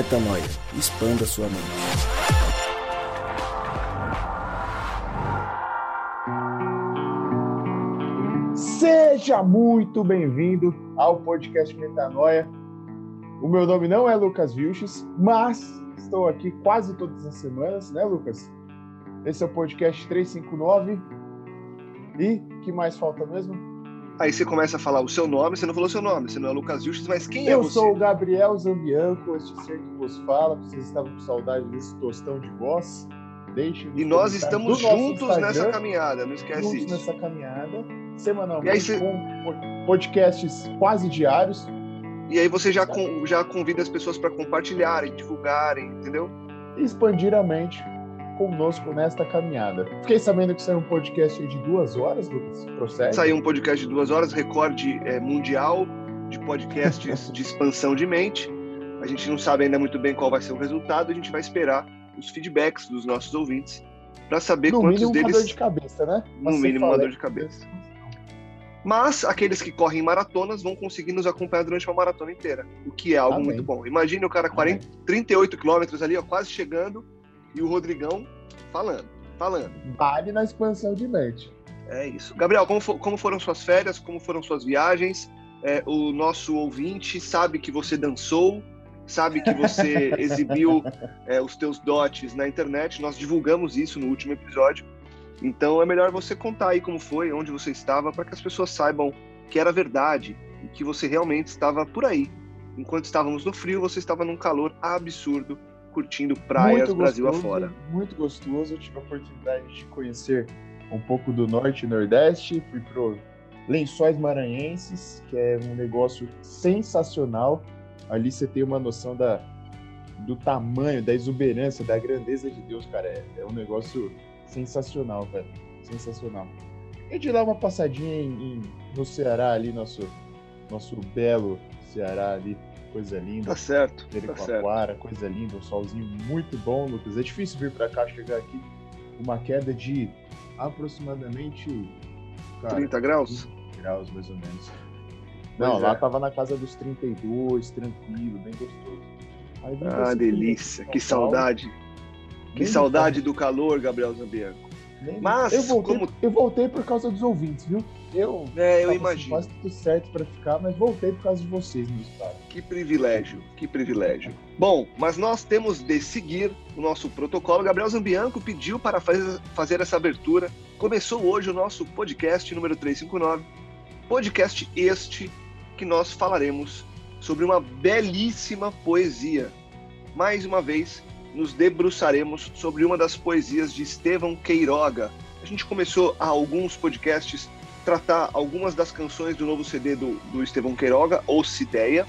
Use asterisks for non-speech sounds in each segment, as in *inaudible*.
Metanoia. Expanda sua mente. Seja muito bem-vindo ao podcast Metanoia. O meu nome não é Lucas Vilches, mas estou aqui quase todas as semanas, né, Lucas? Esse é o podcast 359. E que mais falta mesmo? Aí você começa a falar o seu nome, você não falou seu nome, você não é Lucas Justus, mas quem é eu você? Eu sou o Gabriel Zambianco, este ser que vos fala. Vocês estavam com saudade desse tostão de voz. Deixe e nós estamos juntos nessa caminhada, não esquece juntos isso. nessa caminhada, semanalmente, você... com podcasts quase diários. E aí você já, com, já convida as pessoas para compartilharem, divulgarem, entendeu? Expandir a mente conosco nesta caminhada. Fiquei sabendo que saiu um podcast de duas horas, Lucas. Procede? Saiu um podcast de duas horas, recorde é, mundial de podcasts *laughs* de expansão de mente. A gente não sabe ainda muito bem qual vai ser o resultado, a gente vai esperar os feedbacks dos nossos ouvintes para saber no quantos mínimo deles. uma dor de cabeça, né? no mínimo uma dor de cabeça. Mas aqueles que correm maratonas vão conseguir nos acompanhar durante uma maratona inteira, o que é algo Amém. muito bom. Imagine o cara 40, 38 quilômetros ali, ó, quase chegando, e o Rodrigão falando, falando. Vale na expansão de mente. É isso. Gabriel, como, for, como foram suas férias? Como foram suas viagens? É, o nosso ouvinte sabe que você dançou, sabe que você *laughs* exibiu é, os teus dotes na internet. Nós divulgamos isso no último episódio. Então é melhor você contar aí como foi, onde você estava, para que as pessoas saibam que era verdade e que você realmente estava por aí. Enquanto estávamos no frio, você estava num calor absurdo curtindo praias muito Brasil gostoso, afora. Muito gostoso. Eu tive a oportunidade de conhecer um pouco do norte e nordeste. Fui pro Lençóis Maranhenses, que é um negócio sensacional. Ali você tem uma noção da, do tamanho, da exuberância, da grandeza de Deus, cara. É, é um negócio sensacional, velho. Sensacional. E de lá uma passadinha em, em, no Ceará, ali, nosso, nosso belo Ceará ali, coisa linda. Tá certo. Jericoacoara, tá coisa linda, um solzinho muito bom, Lucas. É difícil vir para cá, chegar aqui, uma queda de aproximadamente cara, 30 graus? 30 graus, mais ou menos. Não, lá é. tava na casa dos 32, tranquilo, bem gostoso. ah, delícia, que saudade. Que saudade do calor, Gabriel Zambianco. Mas eu voltei, como... eu voltei por causa dos ouvintes, viu? Eu, é, eu imagino. Quase tudo certo para ficar, mas voltei por causa de vocês, meus caras. Que privilégio, que privilégio. Bom, mas nós temos de seguir o nosso protocolo. Gabriel Zambianco pediu para fazer essa abertura. Começou hoje o nosso podcast número 359. Podcast este que nós falaremos sobre uma belíssima poesia. Mais uma vez, nos debruçaremos sobre uma das poesias de Estevão Queiroga. A gente começou há alguns podcasts tratar algumas das canções do novo CD do, do Estevão Queiroga, ou Cideia.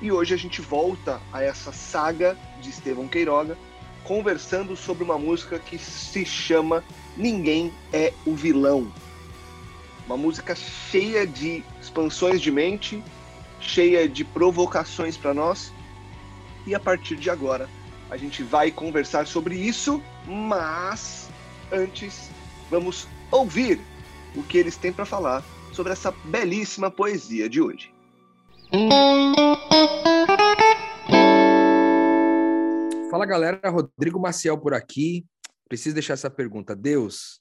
E hoje a gente volta a essa saga de Estevão Queiroga, conversando sobre uma música que se chama Ninguém é o Vilão. Uma música cheia de expansões de mente, cheia de provocações para nós. E a partir de agora, a gente vai conversar sobre isso, mas antes vamos ouvir o que eles têm para falar sobre essa belíssima poesia de hoje. Fala galera, Rodrigo Maciel por aqui. Preciso deixar essa pergunta. Deus,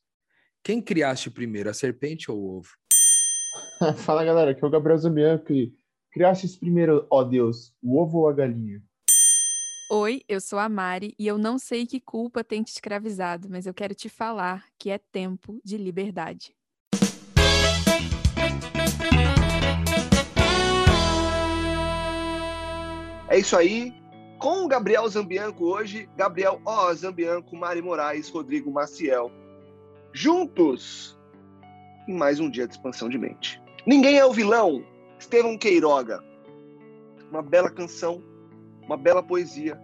quem criaste primeiro, a serpente ou o ovo? *laughs* Fala galera, aqui é o Gabriel Zambianco. Criaste primeiro, ó Deus, o ovo ou a galinha? Oi, eu sou a Mari e eu não sei que culpa tem te escravizado, mas eu quero te falar que é tempo de liberdade. É isso aí. Com o Gabriel Zambianco hoje, Gabriel O. Zambianco, Mari Moraes, Rodrigo Maciel. Juntos em mais um dia de expansão de mente. Ninguém é o vilão. Estevão Queiroga. Uma bela canção uma bela poesia,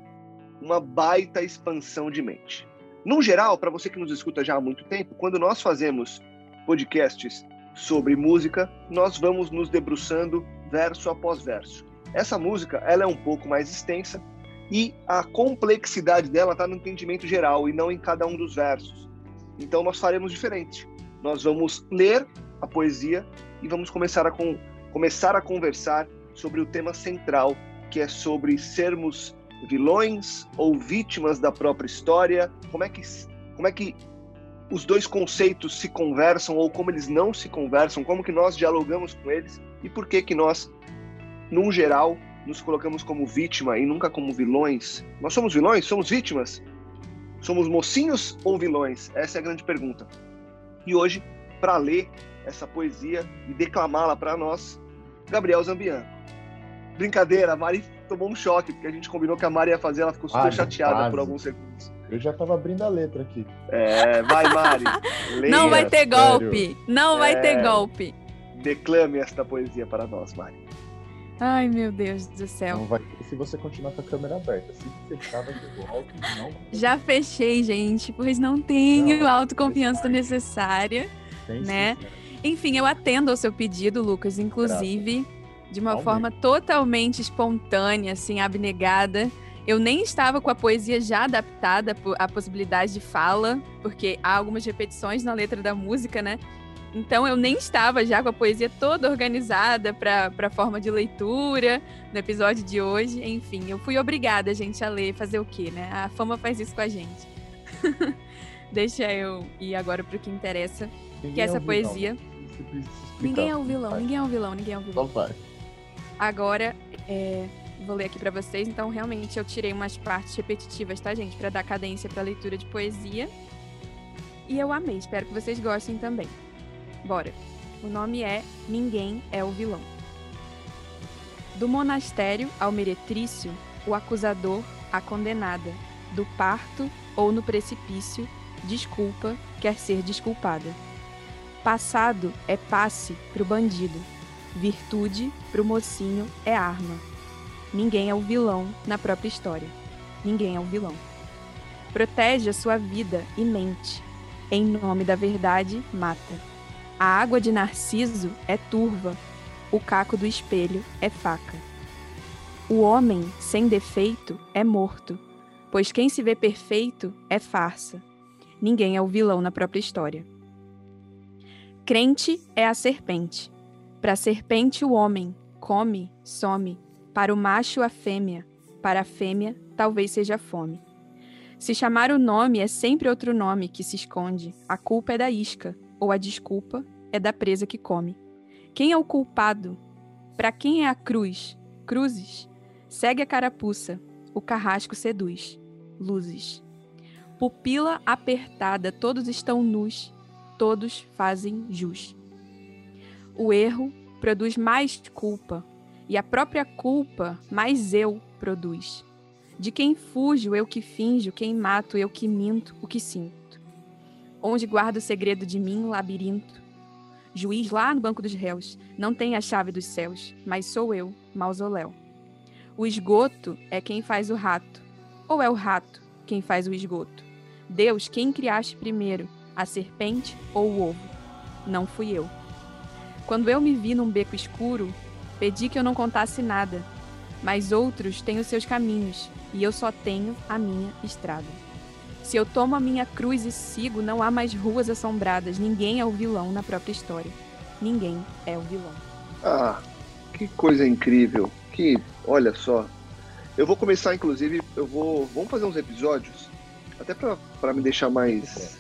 uma baita expansão de mente. No geral, para você que nos escuta já há muito tempo, quando nós fazemos podcasts sobre música, nós vamos nos debruçando verso após verso. Essa música, ela é um pouco mais extensa e a complexidade dela está no entendimento geral e não em cada um dos versos. Então nós faremos diferente. Nós vamos ler a poesia e vamos começar a, com, começar a conversar sobre o tema central que é sobre sermos vilões ou vítimas da própria história? Como é que, como é que os dois conceitos se conversam ou como eles não se conversam? Como que nós dialogamos com eles? E por que que nós, num geral, nos colocamos como vítima e nunca como vilões? Nós somos vilões? Somos vítimas? Somos mocinhos ou vilões? Essa é a grande pergunta. E hoje, para ler essa poesia e declamá-la para nós, Gabriel Zambian. Brincadeira, a Mari tomou um choque, porque a gente combinou que a Mari ia fazer, ela ficou super Quase, chateada quase. por alguns segundos. Eu já tava abrindo a letra aqui. É, vai, Mari. *laughs* leia, Não vai ter sério. golpe. Não vai ter É. golpe. Declame esta poesia para nós, Mari. Ai, meu Deus do céu. Não vai ter se você continuar com a câmera aberta. Se fechar, vai ter golpe. Não Já fechei, gente, pois não tenho Não, a autoconfiança necessária. tem Né? sim. Enfim, eu atendo ao seu pedido, Lucas, inclusive de uma forma totalmente espontânea, assim, abnegada. Eu nem estava com a poesia já adaptada à possibilidade de fala, porque há algumas repetições na letra da música, né? Então eu nem estava já com a poesia toda organizada para a forma de leitura no episódio de hoje. Enfim, eu fui obrigada, gente, a ler, fazer o quê, né? A fama faz isso com a gente. *laughs* Deixa eu ir agora para o que interessa, Ninguém que é essa é um poesia. Ninguém é o como vilão, ninguém é o vilão, ninguém é o vilão. Então. Agora, é, vou ler aqui pra vocês. Então, realmente, eu tirei umas partes repetitivas, tá, gente? Pra dar cadência pra leitura de poesia. E eu amei, espero que vocês gostem também. Bora. O nome é Ninguém é o Vilão. Do monastério ao meretrício, o acusador, a condenada. Do parto ou no precipício, desculpa quer ser desculpada. Passado é passe pro bandido. Virtude, pro mocinho, é arma. Ninguém é o vilão na própria história. Ninguém é o vilão. Protege a sua vida e mente. Em nome da verdade, mata. A água de Narciso é turva. O caco do espelho é faca. O homem sem defeito é morto, pois quem se vê perfeito é farsa. Ninguém é o vilão na própria história. Crente é a serpente. Para a serpente, o homem come, some. Para o macho, a fêmea. Para a fêmea, talvez seja fome. Se chamar o nome é sempre outro nome que se esconde. A culpa é da isca, ou a desculpa é da presa que come. Quem é o culpado? Para quem é a cruz? Cruzes. Segue a carapuça. O carrasco seduz. Luzes. Pupila apertada, todos estão nus. Todos fazem jus. O erro produz mais culpa, e a própria culpa mais eu produz. De quem fujo, eu que finjo, quem mato, eu que minto, o que sinto. Onde guarda o segredo de mim, labirinto. Juiz lá no banco dos réus, não tem a chave dos céus, mas sou eu, mausoléu. O esgoto é quem faz o rato, ou é o rato quem faz o esgoto? Deus, quem criaste primeiro, a serpente ou o ovo? Não fui eu. Quando eu me vi num beco escuro, pedi que eu não contasse nada, mas outros têm os seus caminhos e eu só tenho a minha estrada. Se eu tomo a minha cruz e sigo, não há mais ruas assombradas. Ninguém é o vilão na própria história. Ninguém é o vilão. Ah, que coisa incrível. Que, olha só. Eu vou começar, inclusive, eu vou. Vamos fazer uns episódios, até pra me deixar mais,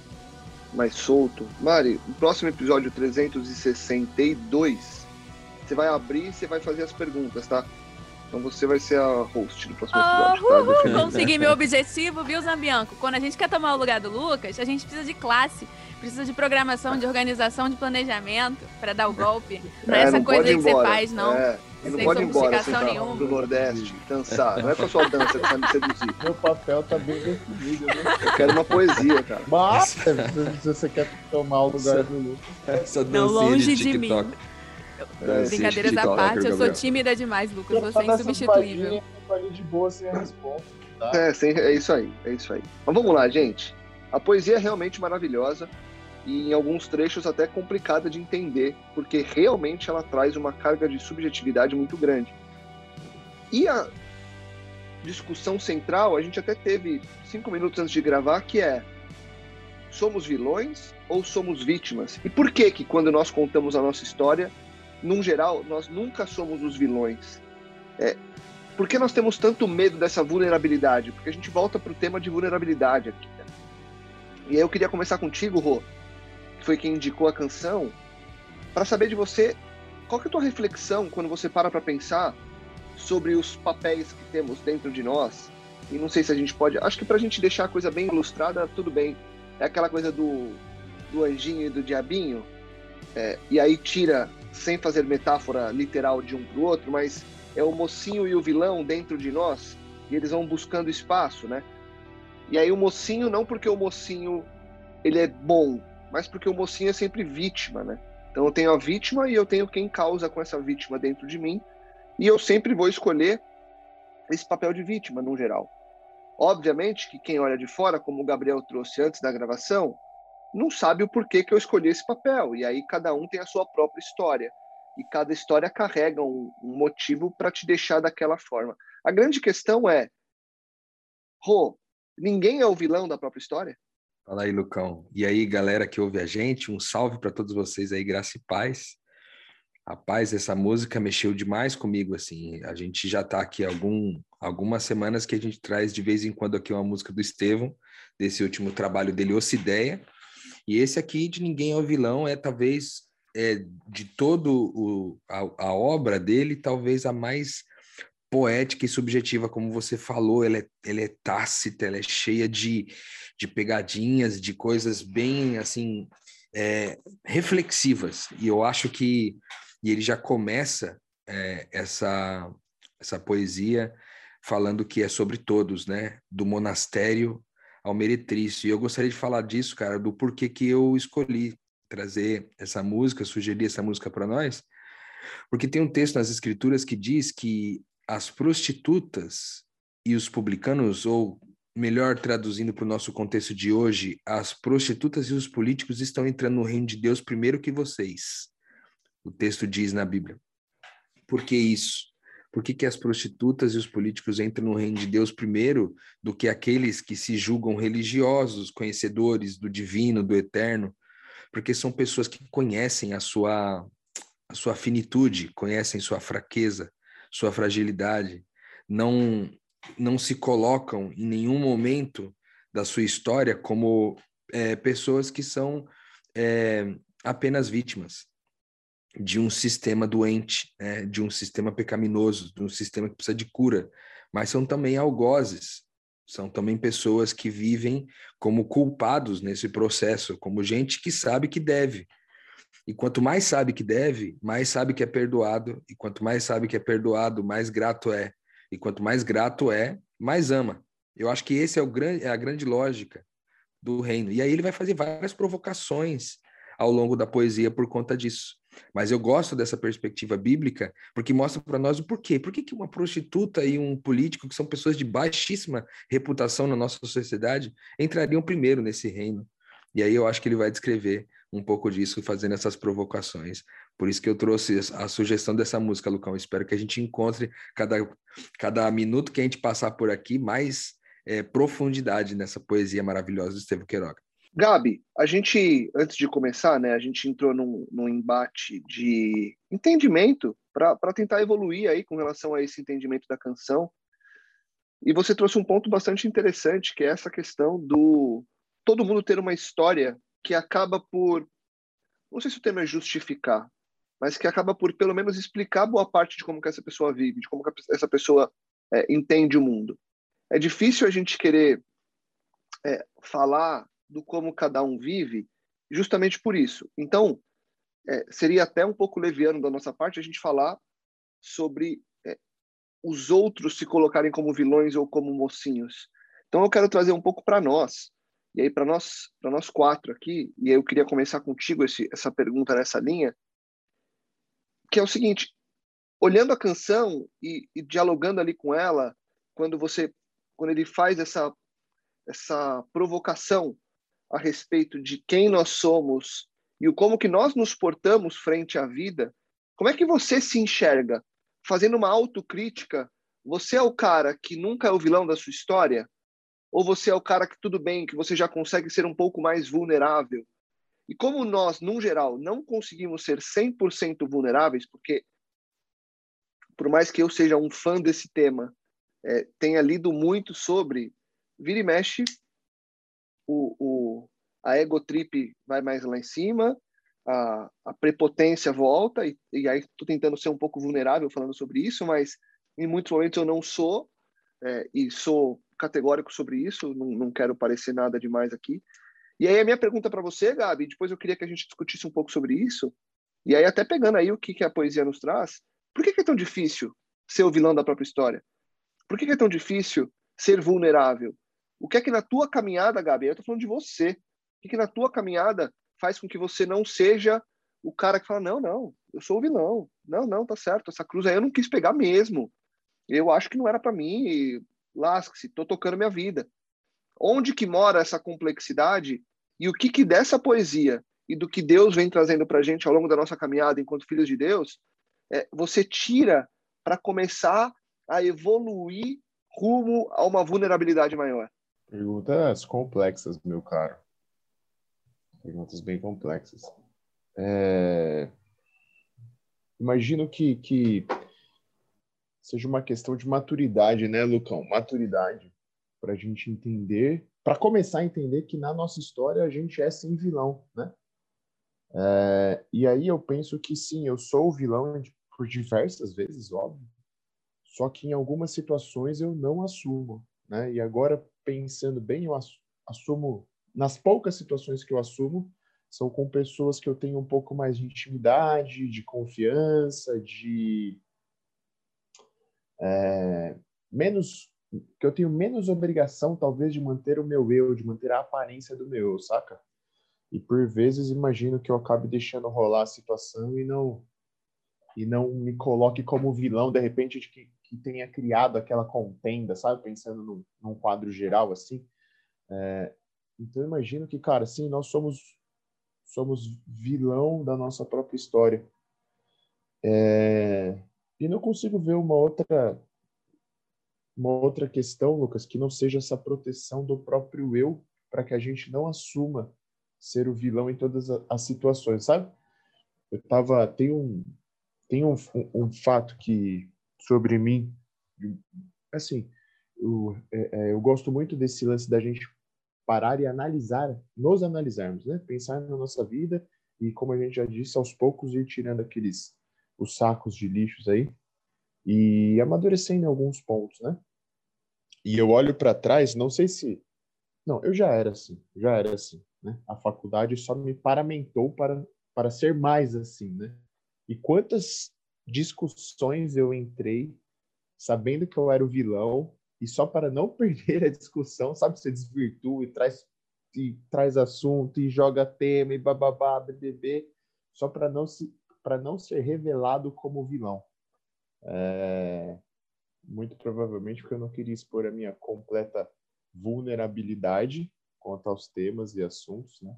mais solto. Mari, no próximo episódio 362, você vai abrir e você vai fazer as perguntas, tá? Então você vai ser a host do próximo Ah, episódio, tá? uhul, consegui meu objetivo, viu, Zambianco? Quando a gente quer tomar o lugar do Lucas, a gente precisa de classe, precisa de programação, de organização, de planejamento pra dar o golpe. Não é, É, essa não coisa aí que você faz, não. É, e não Sem pode ir embora assim, tá, nenhuma. do Nordeste, dançar. Não é com a sua dança que você vai me seduzir. Meu papel tá bem definido, né? Eu quero uma poesia, cara. Mas, *laughs* se você quer tomar o lugar do Lucas, Essa Não, dancinha longe de de mim. É, Brincadeiras à parte, eu sou tímida demais, Lucas. Você é insubstituível. de boa sem a resposta. Tá? É, sim, é isso aí, é isso aí. Mas vamos lá, gente. A poesia é realmente maravilhosa e em alguns trechos até complicada de entender, porque realmente ela traz uma carga de subjetividade muito grande. E a discussão central, a gente até teve cinco minutos antes de gravar, que é somos vilões ou somos vítimas? E por que que quando nós contamos a nossa história, num geral, nós nunca somos os vilões? É, por que nós temos tanto medo dessa vulnerabilidade? Porque a gente volta para o tema de vulnerabilidade aqui. Né? E aí eu queria começar contigo, Rô, que foi quem indicou a canção, para saber de você qual que é a tua reflexão quando você para para pensar sobre os papéis que temos dentro de nós. E não sei se a gente pode. Acho que para a gente deixar a coisa bem ilustrada, tudo bem. É aquela coisa do, do anjinho e do diabinho. É, e aí tira, sem fazer metáfora literal de um para o outro, mas é o mocinho e o vilão dentro de nós. E eles vão buscando espaço, né? E aí o mocinho, não porque o mocinho ele é bom, mas porque o mocinho é sempre vítima, né? Então eu tenho a vítima e eu tenho quem causa com essa vítima dentro de mim, e eu sempre vou escolher esse papel de vítima, no geral. Obviamente que quem olha de fora, como o Gabriel trouxe antes da gravação, não sabe o porquê que eu escolhi esse papel, e aí cada um tem a sua própria história, e cada história carrega um, um motivo para te deixar daquela forma. A grande questão é, Rô, ninguém é o vilão da própria história? Fala aí, Lucão. E aí, galera que ouve a gente, um salve para todos vocês aí, graça e paz. Rapaz, essa música mexeu demais comigo, assim. A gente já está aqui algum, algumas semanas que a gente traz de vez em quando aqui uma música do Estevão, desse último trabalho dele, Ocideia. E esse aqui, de Ninguém é o Vilão, é talvez, é, de todo o, a, a obra dele, talvez a mais poética e subjetiva, como você falou, ela é, ela é tácita, ela é cheia de, de pegadinhas, de coisas bem, assim, é, reflexivas. E eu acho que e ele já começa é, essa, essa poesia falando que é sobre todos, né? Do monastério ao meretrício. E eu gostaria de falar disso, cara, do porquê que eu escolhi trazer essa música, sugerir essa música para nós, porque tem um texto nas escrituras que diz que as prostitutas e os publicanos, ou melhor traduzindo para o nosso contexto de hoje, as prostitutas e os políticos estão entrando no reino de Deus primeiro que vocês. O texto diz na Bíblia. Por que isso? Por que, que as prostitutas e os políticos entram no reino de Deus primeiro do que aqueles que se julgam religiosos, conhecedores do divino, do eterno? Porque são pessoas que conhecem a sua, a sua finitude, conhecem sua fraqueza, sua fragilidade, não, não se colocam em nenhum momento da sua história como é, pessoas que são é, apenas vítimas de um sistema doente, né, de um sistema pecaminoso, de um sistema que precisa de cura, mas são também algozes, são também pessoas que vivem como culpados nesse processo, como gente que sabe que deve, e quanto mais sabe que deve, mais sabe que é perdoado. E quanto mais sabe que é perdoado, mais grato é. E quanto mais grato é, mais ama. Eu acho que esse é, o grande, é a grande lógica do reino. E aí ele vai fazer várias provocações ao longo da poesia por conta disso. Mas eu gosto dessa perspectiva bíblica porque mostra para nós o porquê. Por que, uma prostituta e um político, que são pessoas de baixíssima reputação na nossa sociedade, entrariam primeiro nesse reino? E aí eu acho que ele vai descrever um pouco disso, fazendo essas provocações. Por isso que eu trouxe a sugestão dessa música, Lucão. Espero que a gente encontre cada, cada minuto que a gente passar por aqui mais é, profundidade nessa poesia maravilhosa do Estevam Queiroga. Gabi, a gente, antes de começar, né, a gente entrou num, num embate de entendimento para tentar evoluir aí com relação a esse entendimento da canção. E você trouxe um ponto bastante interessante, que é essa questão do todo mundo ter uma história que acaba por, não sei se o termo é justificar, mas que acaba por pelo menos explicar boa parte de como que essa pessoa vive, de como que essa pessoa é, entende o mundo. É difícil a gente querer é, falar do como cada um vive, justamente por isso. Então, é, seria até um pouco leviano da nossa parte a gente falar sobre é, os outros se colocarem como vilões ou como mocinhos. Então, eu quero trazer um pouco para nós e aí, para nós, para nós quatro aqui, e aí eu queria começar contigo esse, essa pergunta nessa linha, que é o seguinte: olhando a canção e, e, dialogando ali com ela, quando você, quando ele faz essa essa provocação a respeito de quem nós somos e o como que nós nos portamos frente à vida, como é que você se enxerga? Fazendo uma autocrítica, você é o cara que nunca é o vilão da sua história? Ou você é o cara que tudo bem, que você já consegue ser um pouco mais vulnerável? E como nós, num geral, não conseguimos ser 100% vulneráveis, porque por mais que eu seja um fã desse tema, é, tenha lido muito sobre, vira e mexe, o, o, a ego trip vai mais lá em cima, a, a prepotência volta, e, e aí estou tentando ser um pouco vulnerável falando sobre isso, mas em muitos momentos eu não sou, é, e sou categórico sobre isso, não, não quero parecer nada demais aqui. E aí a minha pergunta para você, Gabi, depois eu queria que a gente discutisse um pouco sobre isso, e aí até pegando aí o que, que a poesia nos traz, por que, que é tão difícil ser o vilão da própria história? Por que, que é tão difícil ser vulnerável? O que é que na tua caminhada, Gabi, eu tô falando de você, que, que na tua caminhada faz com que você não seja o cara que fala, não, não, eu sou o vilão, não, não, tá certo, essa cruz aí eu não quis pegar mesmo, eu acho que não era para mim, lasque-se, tô tocando minha vida. Onde que mora essa complexidade e o que que dessa poesia e do que Deus vem trazendo para gente ao longo da nossa caminhada enquanto filhos de Deus, é, você tira para começar a evoluir rumo a uma vulnerabilidade maior? Perguntas complexas, meu caro. Perguntas bem complexas. É... Imagino que, que seja uma questão de maturidade, né, Lucão? Maturidade para a gente entender, para começar a entender que na nossa história a gente é sim vilão, né? É, e aí eu penso que sim, eu sou o vilão por diversas vezes, óbvio. Só que em algumas situações eu não assumo, né? E agora pensando bem, eu assumo nas poucas situações que eu assumo, são com pessoas que eu tenho um pouco mais de intimidade, de confiança, de é, menos que eu tenho menos obrigação talvez de manter o meu eu, de manter a aparência do meu eu, saca? E por vezes imagino que eu acabe deixando rolar a situação e não e não me coloque como vilão de repente de que, que tenha criado aquela contenda, sabe? Pensando num, num quadro geral assim. É, então imagino que, cara, sim, nós somos somos vilão da nossa própria história. É, e não consigo ver uma outra uma outra questão, Lucas, que não seja essa proteção do próprio eu para que a gente não assuma ser o vilão em todas as situações, sabe? Eu tava tem um tem um, um, um fato que sobre mim assim eu, é, é, eu gosto muito desse lance da gente parar e analisar, nos analisarmos, né? Pensar na nossa vida e, como a gente já disse, aos poucos ir tirando aqueles os sacos de lixos aí e amadurecendo em alguns pontos, né? E eu olho para trás, não sei se não, eu já era assim, já era assim, né? A faculdade só me paramentou para para ser mais assim, né? E quantas discussões eu entrei sabendo que eu era o vilão e só para não *laughs* perder a discussão, sabe, você desvirtua e traz e traz assunto e joga tema e bababá, BBB, só para não se não ser revelado como vilão. É, muito provavelmente porque eu não queria expor a minha completa vulnerabilidade quanto aos temas e assuntos, né?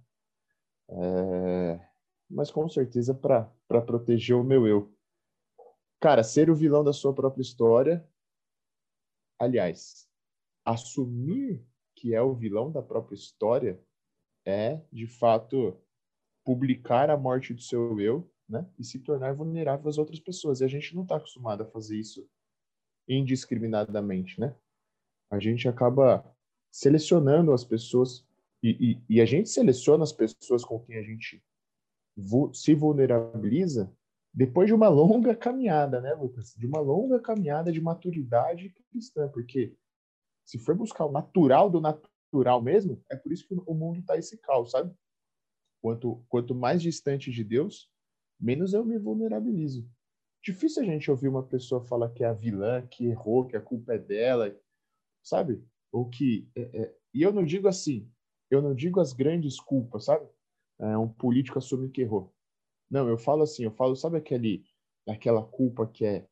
É, mas com certeza para proteger o meu eu. Cara, ser o vilão da sua própria história Aliás, assumir que é o vilão da própria história é, de fato, publicar a morte do seu eu, né? E se tornar vulnerável às outras pessoas. E a gente não está acostumado a fazer isso indiscriminadamente, né? A gente acaba selecionando as pessoas e, e, e a gente seleciona as pessoas com quem a gente se vulnerabiliza depois de uma longa caminhada, né, Lucas? De uma longa caminhada de maturidade cristã, porque se for buscar o natural do natural mesmo, é por isso que o mundo está esse caos, sabe? Quanto, quanto mais distante de Deus, menos eu me vulnerabilizo. Difícil a gente ouvir uma pessoa falar que é a vilã, que errou, que a culpa é dela, sabe? Ou que. É, é... E eu não digo assim, eu não digo as grandes culpas, sabe? É, um político assume que errou. Não, eu falo assim, eu falo, sabe aquele, aquela culpa que é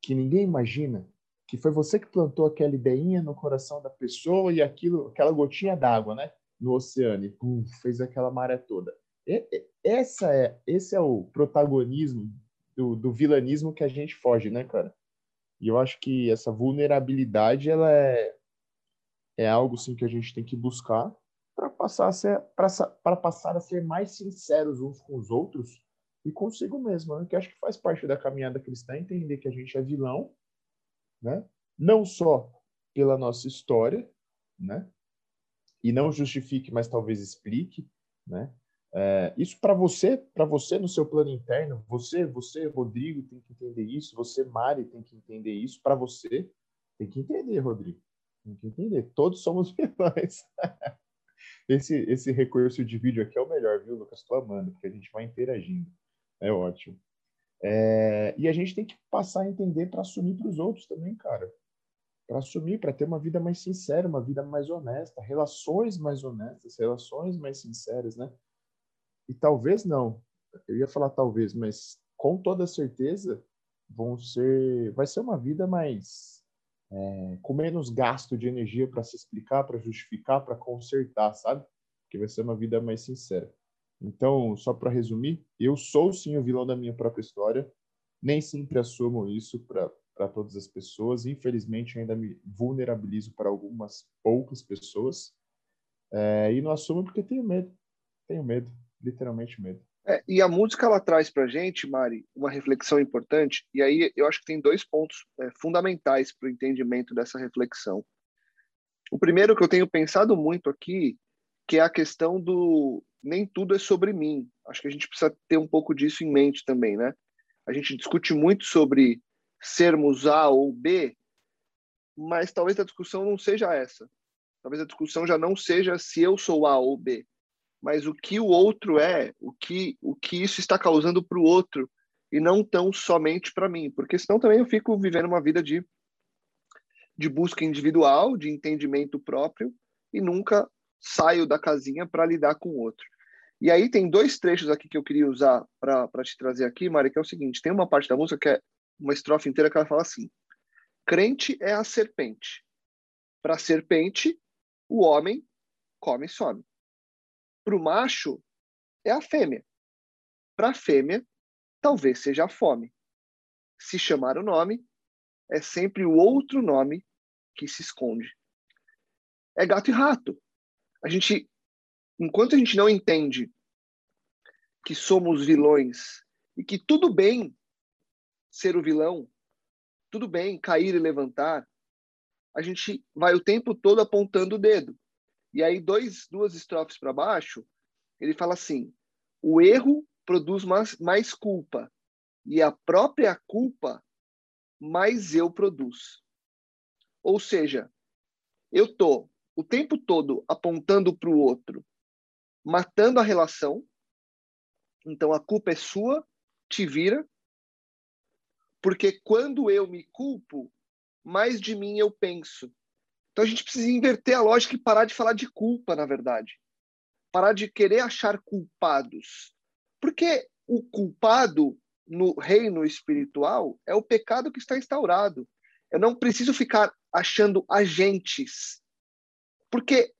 que ninguém imagina, que foi você que plantou aquela ideinha no coração da pessoa e aquilo, aquela gotinha d'água, né, no oceano, e pum, fez aquela maré toda. E, essa é, esse é o protagonismo do, do vilanismo que a gente foge, né, cara? E eu acho que essa vulnerabilidade, ela é, é algo, sim, que a gente tem que buscar para passar a ser para passar a ser mais sinceros uns com os outros e consigo mesmo, né? que acho que faz parte da caminhada cristã entender que a gente é vilão, né? Não só pela nossa história, né? E não justifique, mas talvez explique, né? É, isso para você, para você no seu plano interno, você, você, Rodrigo, tem que entender isso, você, Mari, tem que entender isso, para você, tem que entender, Rodrigo, tem que entender. Todos somos *laughs* vilões. esse, esse recurso de vídeo aqui é o melhor, viu, Lucas? Estou amando, porque a gente vai interagindo. É ótimo. É, e a gente tem que passar a entender para assumir para os outros também, cara. Para assumir, para ter uma vida mais sincera, uma vida mais honesta, relações mais honestas, relações mais sinceras, né? E talvez não. Eu ia falar talvez, mas com toda certeza vão ser, vai ser uma vida mais é, com menos gasto de energia para se explicar, para justificar, para consertar, sabe? Que vai ser uma vida mais sincera. Então, só para resumir, eu sou sim o vilão da minha própria história. Nem sempre assumo isso para todas as pessoas. Infelizmente, ainda me vulnerabilizo para algumas poucas pessoas. É, e não assumo porque tenho medo. Tenho medo, literalmente medo. É, e a música ela traz para gente, Mari, uma reflexão importante. E aí eu acho que tem dois pontos é, fundamentais para o entendimento dessa reflexão. O primeiro que eu tenho pensado muito aqui, que é a questão do nem tudo é sobre mim. Acho que a gente precisa ter um pouco disso em mente também, né? A gente discute muito sobre sermos A ou B, mas talvez a discussão não seja essa. Talvez a discussão já não seja se eu sou A ou B, mas o que o outro é, o que, o que isso está causando para o outro, e não tão somente para mim, porque senão também eu fico vivendo uma vida de, de busca individual, de entendimento próprio, e nunca saio da casinha para lidar com o outro. E aí tem dois trechos aqui que eu queria usar para te trazer aqui, Mari, que é o seguinte: tem uma parte da música que é uma estrofe inteira que ela fala assim: crente é a serpente. Para a serpente, o homem come e some. Para o macho, é a fêmea. Para a fêmea, talvez seja a fome. Se chamar o nome, é sempre o outro nome que se esconde. É gato e rato. A gente, enquanto a gente não entende que somos vilões e que tudo bem ser o vilão, tudo bem cair e levantar, a gente vai o tempo todo apontando o dedo. E aí, dois, duas estrofes para baixo, ele fala assim: o erro produz mais, mais culpa, e a própria culpa mais eu produz. Ou seja, eu tô o tempo todo apontando para o outro, matando a relação. Então a culpa é sua, te vira. Porque quando eu me culpo, mais de mim eu penso. Então a gente precisa inverter a lógica e parar de falar de culpa, na verdade. Parar de querer achar culpados. Porque o culpado no reino espiritual é o pecado que está instaurado. Eu não preciso ficar achando agentes. Porque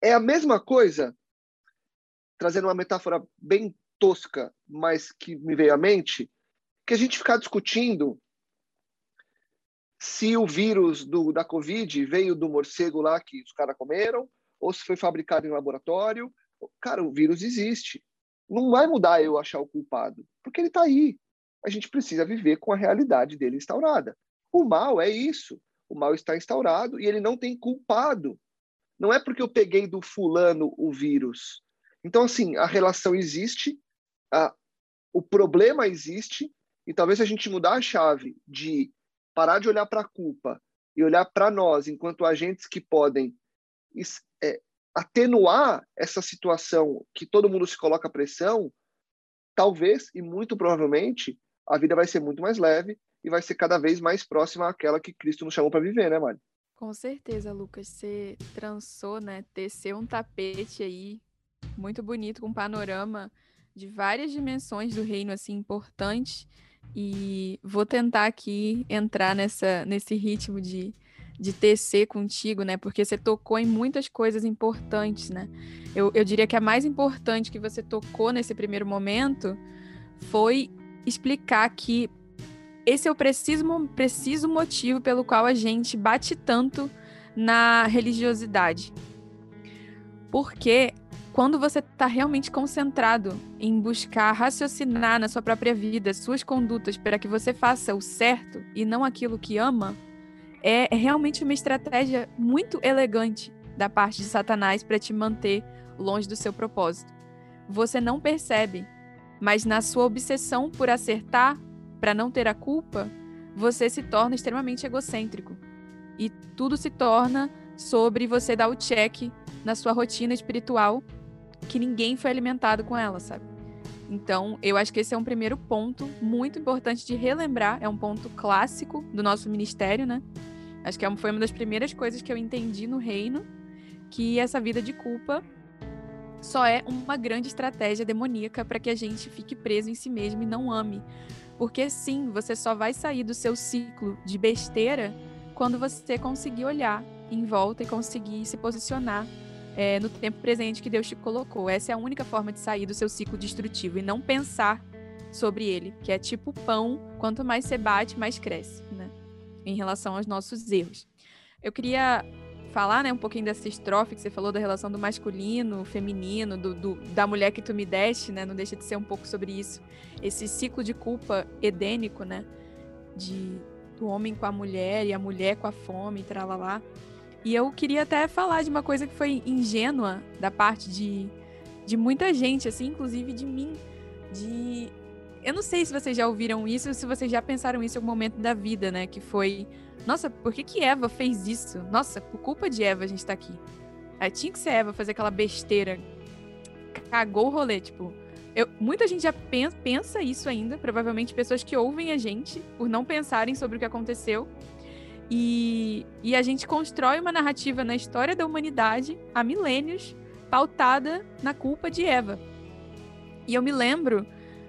é a mesma coisa, trazendo uma metáfora bem tosca, mas que me veio à mente, que a gente ficar discutindo se o vírus do, da Covid veio do morcego lá que os caras comeram, ou se foi fabricado em laboratório. Cara, o vírus existe. Não vai mudar eu achar o culpado, porque ele está aí. A gente precisa viver com a realidade dele instaurada. O mal é isso. O mal está instaurado e ele não tem culpado. Não é porque eu peguei do fulano o vírus. Então, assim, a relação existe, a, o problema existe, e talvez se a gente mudar a chave de parar de olhar para a culpa e olhar para nós enquanto agentes que podem é, atenuar essa situação que todo mundo se coloca pressão, talvez e muito provavelmente a vida vai ser muito mais leve e vai ser cada vez mais próxima àquela que Cristo nos chamou para viver, né, Mari? Com certeza, Lucas. Você trançou, né? Teceu um tapete aí muito bonito, com um panorama de várias dimensões do reino, assim, importantes e vou tentar aqui entrar nessa, nesse ritmo de, de tecer contigo, né? Porque você tocou em muitas coisas importantes, né? Eu, eu diria que a mais importante que você tocou nesse primeiro momento foi explicar que esse é o preciso, preciso motivo pelo qual a gente bate tanto na religiosidade. Porque quando você está realmente concentrado em buscar raciocinar na sua própria vida, suas condutas, para que você faça o certo e não aquilo que ama, é, é realmente uma estratégia muito elegante da parte de Satanás para te manter longe do seu propósito. Você não percebe, mas na sua obsessão por acertar, para não ter a culpa, você se torna extremamente egocêntrico. E tudo se torna sobre você dar o check na sua rotina espiritual que ninguém foi alimentado com ela, sabe? Então, eu acho que esse é um primeiro ponto muito importante de relembrar, é um ponto clássico do nosso ministério, né? Acho que é foi uma das primeiras coisas que eu entendi no reino, que essa vida de culpa só é uma grande estratégia demoníaca para que a gente fique preso em si mesmo e não ame. Porque sim, você só vai sair do seu ciclo de besteira quando você conseguir olhar em volta e conseguir se posicionar é, no tempo presente que Deus te colocou. Essa é a única forma de sair do seu ciclo destrutivo e não pensar sobre ele, que é tipo pão, quanto mais você bate, mais cresce, né? Em relação aos nossos erros. Eu queria falar, né, um pouquinho dessa estrofe que você falou da relação do masculino, feminino, do, do, da mulher que tu me deste, né? Não deixa de ser um pouco sobre isso. Esse ciclo de culpa edênico, né? De do homem com a mulher e a mulher com a fome, tralalá. E eu queria até falar de uma coisa que foi ingênua da parte de, de muita gente, assim, inclusive de mim. De. Eu não sei se vocês já ouviram isso se vocês já pensaram isso em algum momento da vida, né? Que foi. Nossa, por que, que Eva fez isso? Nossa, por culpa de Eva a gente tá aqui. Aí tinha que ser Eva fazer aquela besteira. Cagou o rolê, tipo. Eu, muita gente já pensa, pensa isso ainda, provavelmente pessoas que ouvem a gente por não pensarem sobre o que aconteceu. E, e a gente constrói uma narrativa na história da humanidade há milênios, pautada na culpa de Eva. E eu me lembro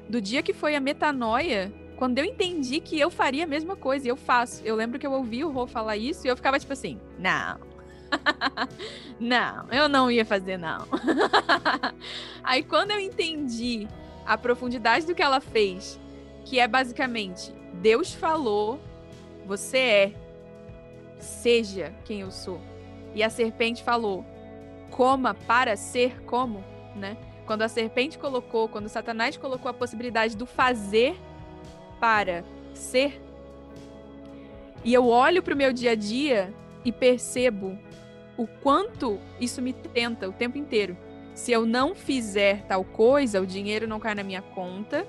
do dia que foi a metanoia, quando eu entendi que eu faria a mesma coisa, e eu faço. Eu lembro que eu ouvi o Rô falar isso e eu ficava tipo assim: não, *laughs* não, eu não ia fazer, não. *laughs* Aí quando eu entendi a profundidade do que ela fez, que é basicamente Deus falou, você é, seja quem eu sou. E a serpente falou: coma para ser como, né? Quando a serpente colocou, quando Satanás colocou a possibilidade do fazer para ser, e eu olho para o meu dia a dia e percebo o quanto isso me tenta o tempo inteiro. Se eu não fizer tal coisa, o dinheiro não cai na minha conta.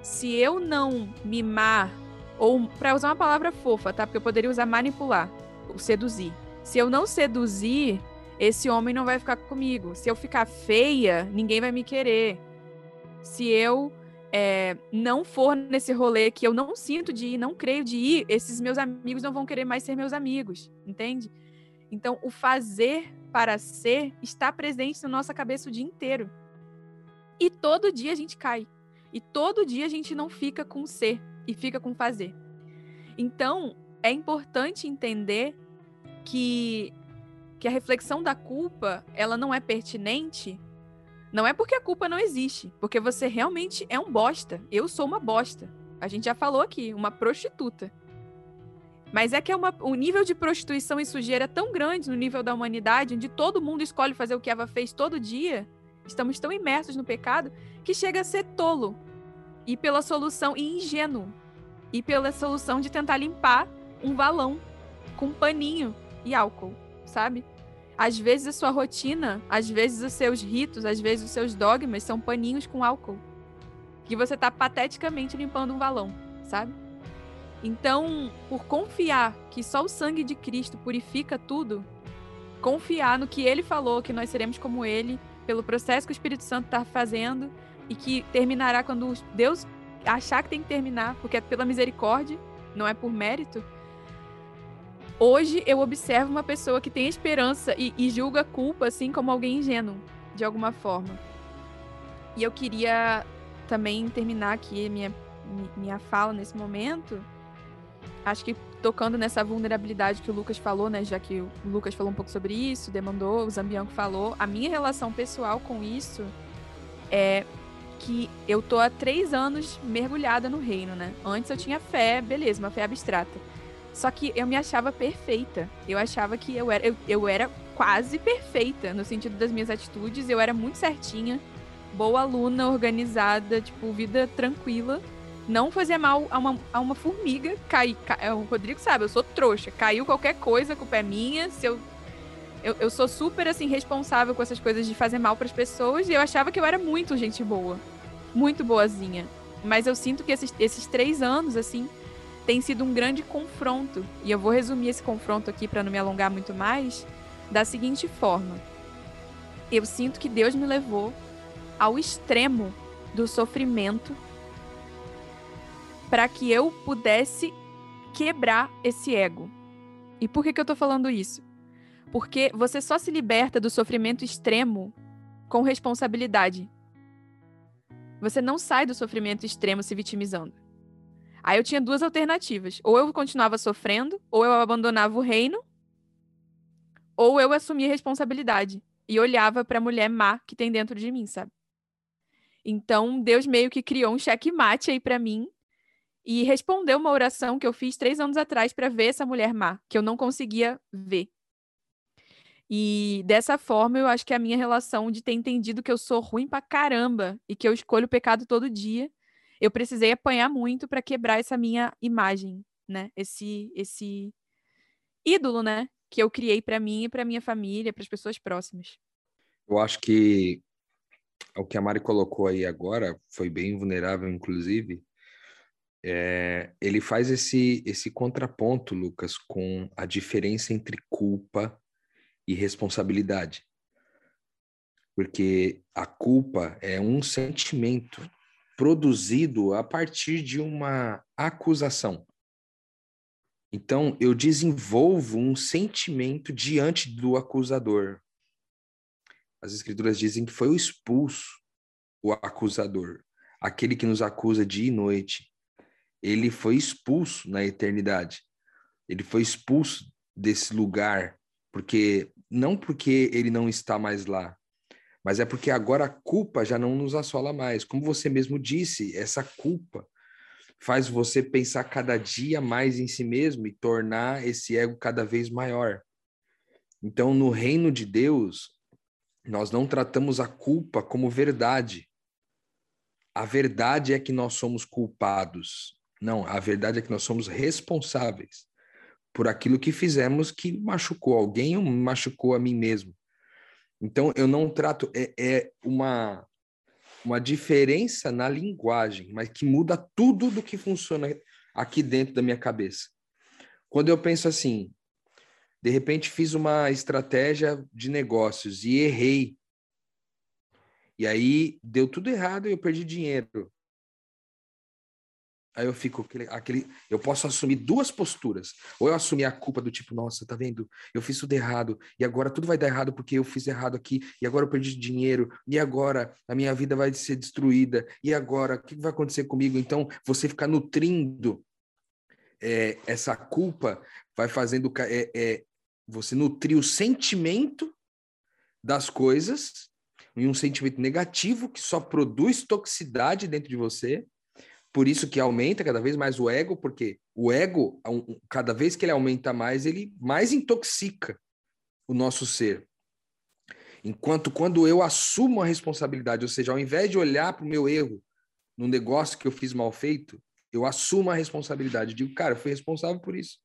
Se eu não mimar, ou para usar uma palavra fofa, tá? Porque eu poderia usar manipular seduzir. Se eu não seduzir, esse homem não vai ficar comigo. Se eu ficar feia, ninguém vai me querer. Se eu é, não for nesse rolê que eu não sinto de ir, não creio de ir, esses meus amigos não vão querer mais ser meus amigos, entende? Então, o fazer para ser está presente na nossa cabeça o dia inteiro. E todo dia a gente cai. E todo dia a gente não fica com ser e fica com fazer. Então, é importante entender que, que a reflexão da culpa ela não é pertinente, não é porque a culpa não existe, porque você realmente é um bosta. Eu sou uma bosta. A gente já falou aqui, uma prostituta. Mas é que é uma, nível de prostituição e sujeira é tão grande no nível da humanidade, onde todo mundo escolhe fazer o que Eva fez todo dia. Estamos tão imersos no pecado que chega a ser tolo. E pela solução, e ingênuo. E pela solução de tentar limpar um valão com paninho e álcool, sabe? Às vezes a sua rotina, às vezes os seus ritos, às vezes os seus dogmas são paninhos com álcool. Que você tá pateticamente limpando um valão, sabe? Então, por confiar que só o sangue de Cristo purifica tudo, confiar no que ele falou, que nós seremos como ele, pelo processo que o Espírito Santo está fazendo e que terminará quando Deus achar que tem que terminar, porque é pela misericórdia, não é por mérito hoje eu observo uma pessoa que tem esperança e, e julga culpa assim como alguém ingênuo, de alguma forma. E eu queria também terminar aqui minha, minha fala nesse momento. Acho que tocando nessa vulnerabilidade que o Lucas falou, né? Já que o Lucas falou um pouco sobre isso, demandou, o Zambianco falou. A minha relação pessoal com isso é que eu tô há três anos mergulhada no reino, né? Antes eu tinha fé, beleza, uma fé abstrata. Só que eu me achava perfeita. Eu achava que eu era, eu, eu era quase perfeita no sentido das minhas atitudes. Eu era muito certinha, boa aluna, organizada, tipo, vida tranquila. Não fazia mal a uma, a uma formiga cair. Ca... É, o Rodrigo sabe, eu sou trouxa. Caiu qualquer coisa, a culpa é minha. Se eu eu, eu sou super, assim, responsável com essas coisas de fazer mal para as pessoas e eu achava que eu era muito gente boa. Muito boazinha. Mas eu sinto que esses, esses três anos, assim, tem sido um grande confronto. E eu vou resumir esse confronto aqui para não me alongar muito mais, da seguinte forma. Eu sinto que Deus me levou ao extremo do sofrimento para que eu pudesse quebrar esse ego. E por que, que eu tô falando isso? Porque você só se liberta do sofrimento extremo com responsabilidade. Você não sai do sofrimento extremo se vitimizando. Aí eu tinha duas alternativas. Ou eu continuava sofrendo, ou eu abandonava o reino, ou eu assumia responsabilidade e olhava para a mulher má que tem dentro de mim, sabe? Então, Deus meio que criou um checkmate aí para mim e respondeu uma oração que eu fiz três anos atrás para ver essa mulher má, que eu não conseguia ver. E dessa forma, eu acho que a minha relação de ter entendido que eu sou ruim pra caramba e que eu escolho o pecado todo dia, eu precisei apanhar muito para quebrar essa minha imagem, né? Esse esse ídolo, né, que eu criei para mim e para minha família, para as pessoas próximas. Eu acho que o que a Mari colocou aí agora foi bem vulnerável, inclusive. É, ele faz esse, esse contraponto, Lucas, com a diferença entre culpa e responsabilidade. Porque a culpa é um sentimento produzido a partir de uma acusação. Então, eu desenvolvo um sentimento diante do acusador. As escrituras dizem que foi o expulso, o acusador, aquele que nos acusa dia e noite. Ele foi expulso na eternidade. Ele foi expulso desse lugar, porque não porque ele não está mais lá, mas é porque agora a culpa já não nos assola mais. Como você mesmo disse, essa culpa faz você pensar cada dia mais em si mesmo e tornar esse ego cada vez maior. Então, no reino de Deus, nós não tratamos a culpa como verdade. A verdade é que nós somos culpados. Não, a verdade é que nós somos responsáveis por aquilo que fizemos que machucou alguém ou machucou a mim mesmo. Então, eu não trato. É, é uma, uma diferença na linguagem, mas que muda tudo do que funciona aqui dentro da minha cabeça. Quando eu penso assim, de repente fiz uma estratégia de negócios e errei. E aí deu tudo errado e eu perdi dinheiro. Aí eu fico aquele, aquele, eu posso assumir duas posturas. Ou eu assumir a culpa do tipo, nossa, tá vendo? Eu fiz tudo errado e agora tudo vai dar errado porque eu fiz errado aqui e agora eu perdi dinheiro e agora a minha vida vai ser destruída e agora o que vai acontecer comigo? Então você ficar nutrindo é, essa culpa vai fazendo é, é, você nutrir o sentimento das coisas e um sentimento negativo que só produz toxicidade dentro de você por isso que aumenta cada vez mais o ego, porque o ego, cada vez que ele aumenta mais, ele mais intoxica o nosso ser. Enquanto quando eu assumo a responsabilidade, ou seja, ao invés de olhar para o meu erro no negócio que eu fiz mal feito, eu assumo a responsabilidade. Digo, cara, eu fui responsável por isso.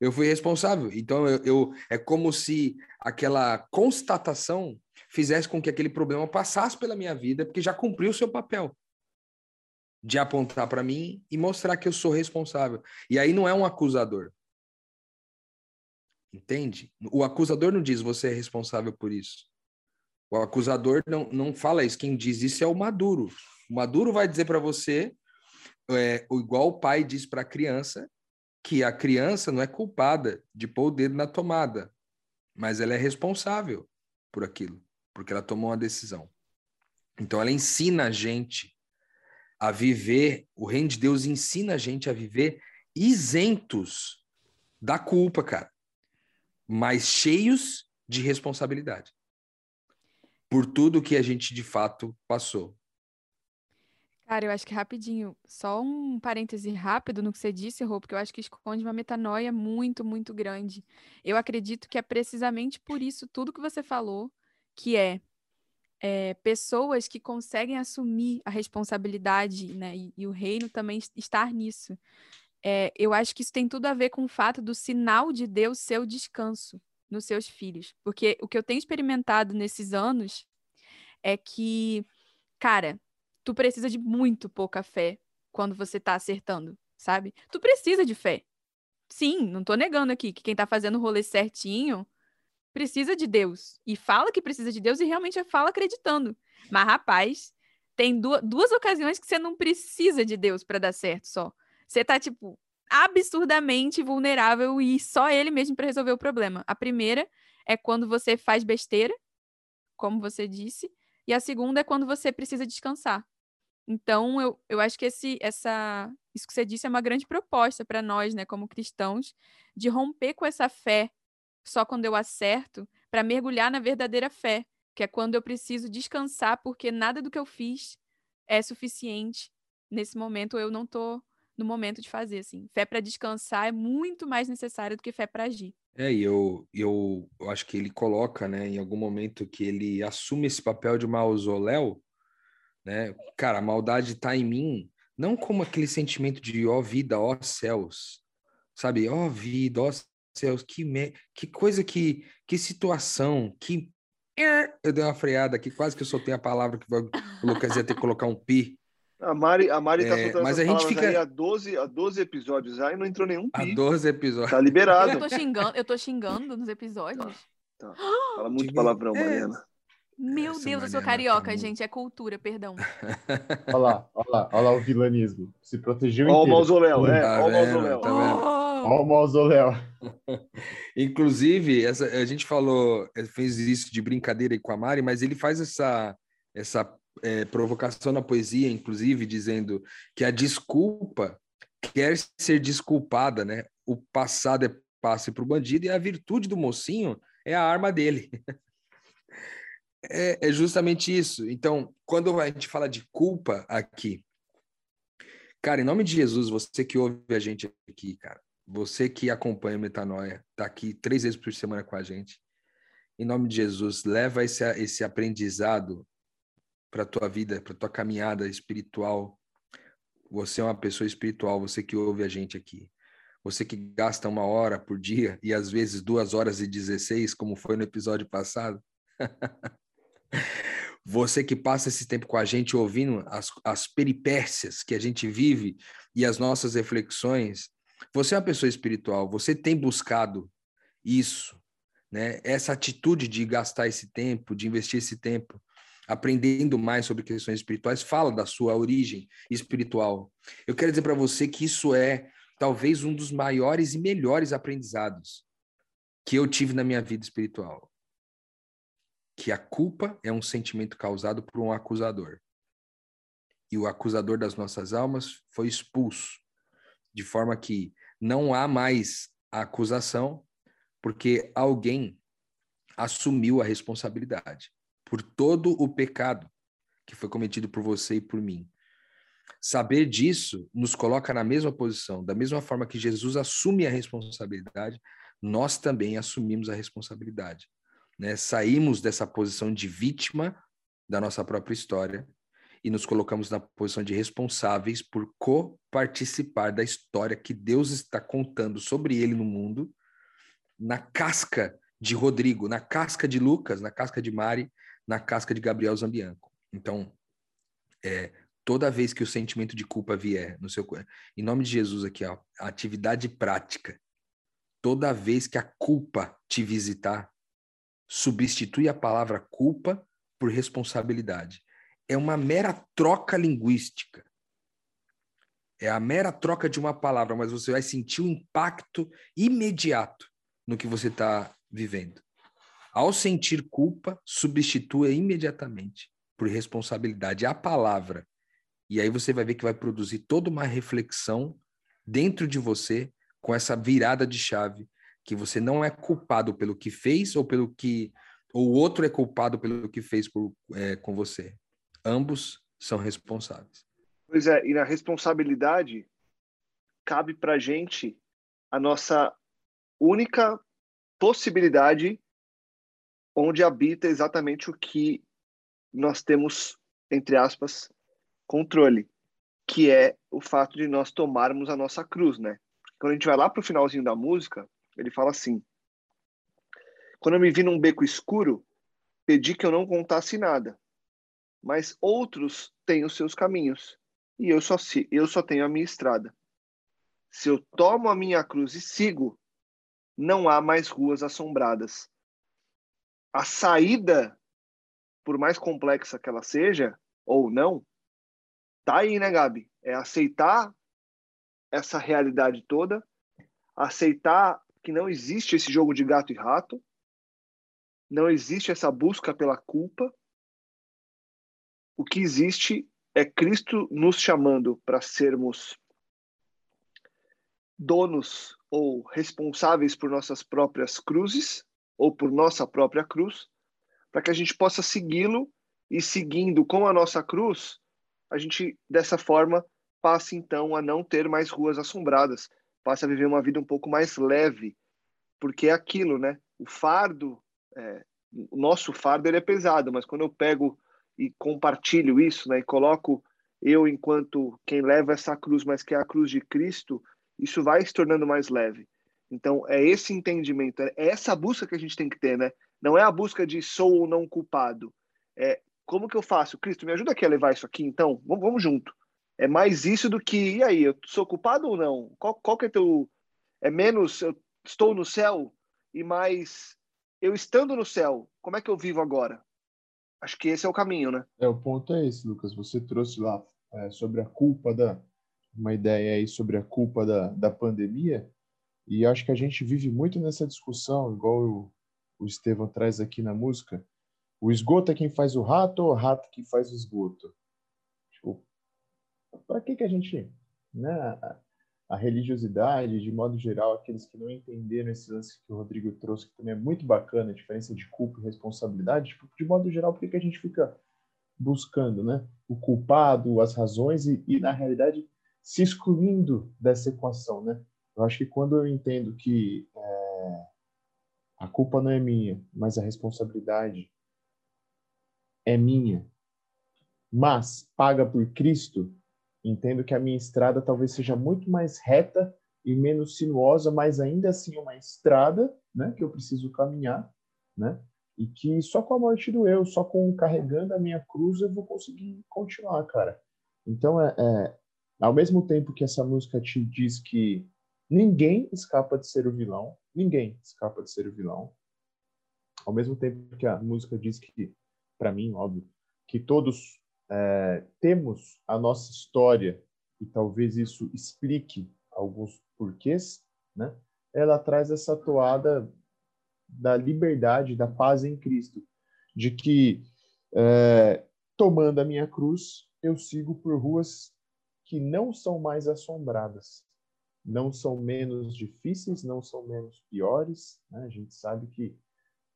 Eu fui responsável. Então, eu, eu, é como se aquela constatação fizesse com que aquele problema passasse pela minha vida, porque já cumpriu o seu papel de apontar para mim e mostrar que eu sou responsável. E aí não é um acusador. Entende? O acusador não diz você é responsável por isso. O acusador não, não fala isso. Quem diz isso é o maduro. O maduro vai dizer para você, é, igual o pai diz para a criança, que a criança não é culpada de pôr o dedo na tomada, mas ela é responsável por aquilo, porque ela tomou uma decisão. Então ela ensina a gente a viver, o reino de Deus ensina a gente a viver isentos da culpa, cara, mas cheios de responsabilidade por tudo que a gente de fato passou. Cara, eu acho que rapidinho, só um parêntese rápido no que você disse, Rô, porque eu acho que esconde uma metanoia muito, muito grande. Eu acredito que é precisamente por isso tudo que você falou, que é, é pessoas que conseguem assumir a responsabilidade, né, e, e o reino também estar nisso. É, eu acho que isso tem tudo a ver com o fato do sinal de Deus ser o descanso nos seus filhos. Porque o que eu tenho experimentado nesses anos é que, cara, tu precisa de muito pouca fé quando você tá acertando, sabe? Tu precisa de fé. Sim, não tô negando aqui que quem tá fazendo o rolê certinho precisa de Deus. E fala que precisa de Deus e realmente fala acreditando. Mas, rapaz, tem duas, duas ocasiões que você não precisa de Deus para dar certo só. Você tá, tipo, absurdamente vulnerável e só ele mesmo para resolver o problema. A primeira é quando você faz besteira, como você disse, e a segunda é quando você precisa descansar. Então, eu, eu acho que esse, essa, isso que você disse é uma grande proposta para nós, né, como cristãos, de romper com essa fé só quando eu acerto, para mergulhar na verdadeira fé, que é quando eu preciso descansar, porque nada do que eu fiz é suficiente nesse momento, eu não estou no momento de fazer, assim. Fé para descansar é muito mais necessária do que fé para agir. É, e eu, eu, eu acho que ele coloca, né, em algum momento que ele assume esse papel de mausoléu, né? Cara, a maldade está em mim, não como aquele sentimento de ó oh, vida, ó oh, céus, sabe? Ó oh, vida, ó céus, que, me... que coisa, que, que situação, que. Eu dei uma freada aqui, quase que eu soltei a palavra que o Lucas ia ter que colocar um pi. A Mari, a Mari tá é, soltando mas a gente fica há 12, há 12 episódios aí não entrou nenhum pi. Há 12 episódios. Tá liberado. Eu tô xingando, eu tô xingando nos episódios. Tá, tá. Fala muito palavrão, é. Mariana. Meu Essa Deus, eu sou carioca, tá gente. É cultura, perdão. *laughs* olha lá, olha lá, olha lá o vilanismo. Se protegeu Olha o mausoléu, é. Tá olha o mausoléu. Tá vendo? Olha o mausoléu. Inclusive, essa, a gente falou, eh, fez isso de brincadeira aí com a Mari, mas ele faz essa, essa é, provocação na poesia, inclusive, dizendo que a desculpa quer ser desculpada, né? O passado é passe para o bandido e a virtude do mocinho é a arma dele. *laughs* É, é justamente isso. Então, quando a gente fala de culpa aqui, cara, em nome de Jesus, você que ouve a gente aqui, cara, você que acompanha o Metanoia, tá aqui três vezes por semana com a gente. Em nome de Jesus, leva esse, esse aprendizado para tua vida, para tua caminhada espiritual. Você é uma pessoa espiritual, você que ouve a gente aqui. Você que gasta uma hora por dia e às vezes duas horas e dezesseis, como foi no episódio passado. *laughs* Você que passa esse tempo com a gente ouvindo as, as peripécias que a gente vive e as nossas reflexões, você é uma pessoa espiritual, você tem buscado isso, né? Essa atitude de gastar esse tempo, de investir esse tempo aprendendo mais sobre questões espirituais, fala da sua origem espiritual. Eu quero dizer para você que isso é talvez um dos maiores e melhores aprendizados que eu tive na minha vida espiritual que a culpa é um sentimento causado por um acusador. E o acusador das nossas almas foi expulso, de forma que não há mais acusação, porque alguém assumiu a responsabilidade por todo o pecado que foi cometido por você e por mim. Saber disso nos coloca na mesma posição, da mesma forma que Jesus assume a responsabilidade, nós também assumimos a responsabilidade né? Saímos dessa posição de vítima da nossa própria história e nos colocamos na posição de responsáveis por co-participar da história que Deus está contando sobre ele no mundo, na casca de Rodrigo, na casca de Lucas, na casca de Mari, na casca de Gabriel Zambianco. Então, é, toda vez que o sentimento de culpa vier no seu em nome de Jesus aqui, ó, a atividade prática. Toda vez que a culpa te visitar, substitui a palavra culpa por responsabilidade. É uma mera troca linguística. É a mera troca de uma palavra, mas você vai sentir o um impacto imediato no que você está vivendo. Ao sentir culpa, substitua imediatamente por responsabilidade a palavra. E aí você vai ver que vai produzir toda uma reflexão dentro de você com essa virada de chave que você não é culpado pelo que fez ou pelo que o outro é culpado pelo que fez por, é, com você. Ambos são responsáveis. Pois é, e na responsabilidade cabe para gente a nossa única possibilidade onde habita exatamente o que nós temos, entre aspas, controle, que é o fato de nós tomarmos a nossa cruz, né? Quando a gente vai lá para o finalzinho da música, ele fala assim: Quando eu me vi num beco escuro, pedi que eu não contasse nada, mas outros têm os seus caminhos, e eu só, eu só tenho a minha estrada. Se eu tomo a minha cruz e sigo, não há mais ruas assombradas. A saída, por mais complexa que ela seja, ou não, tá aí, né, Gabi? É aceitar essa realidade toda, aceitar que não existe esse jogo de gato e rato, não existe essa busca pela culpa. O que existe é Cristo nos chamando para sermos donos ou responsáveis por nossas próprias cruzes ou por nossa própria cruz, para que a gente possa segui-lo e seguindo com a nossa cruz, a gente dessa forma passe então a não ter mais ruas assombradas, passe a viver uma vida um pouco mais leve, porque é aquilo, né? O fardo, é, o nosso fardo ele é pesado, mas quando eu pego e compartilho isso, né, e coloco eu enquanto quem leva essa cruz, mas que é a cruz de Cristo, isso vai se tornando mais leve. Então, é esse entendimento, é essa busca que a gente tem que ter, né? Não é a busca de sou ou não culpado. É como que eu faço? Cristo, me ajuda aqui a levar isso aqui, então? Vamos, vamos junto. É mais isso do que, e aí, eu sou culpado ou não? Qual, qual que é teu... É menos, eu estou no céu, e mais, eu estando no céu, como é que eu vivo agora? Acho que esse é o caminho, né? É, o ponto é esse, Lucas. Você trouxe lá é, sobre a culpa da, uma ideia aí sobre a culpa da, da pandemia, e acho que a gente vive muito nessa discussão, igual o, o Estevão traz aqui na música. O esgoto é quem faz o rato ou o rato que faz o esgoto? Tipo, para que que a gente, né, a, religiosidade, de modo geral, aqueles que não entenderam esse lance que o Rodrigo trouxe, que também é muito bacana, a diferença de culpa e responsabilidade, tipo, de modo geral, por que a gente fica buscando, né, o culpado, as razões e, e na realidade se excluindo dessa equação, né? Eu acho que quando eu entendo que é, a culpa não é minha, mas a responsabilidade é minha, mas paga por Cristo, entendo que a minha estrada talvez seja muito mais reta e menos sinuosa, mas ainda assim uma estrada, né, que eu preciso caminhar, né? E que só com a morte do eu, só com carregando a minha cruz eu vou conseguir continuar, cara. Então é, é ao mesmo tempo que essa música te diz que ninguém escapa de ser o vilão, ninguém escapa de ser o vilão. Ao mesmo tempo que a música diz que, para mim, óbvio, que todos é, temos a nossa história e talvez isso explique alguns porquês, né? Ela traz essa toada da liberdade, da paz em Cristo, de que é, tomando a minha cruz eu sigo por ruas que não são mais assombradas, não são menos difíceis, não são menos piores. Né? A gente sabe que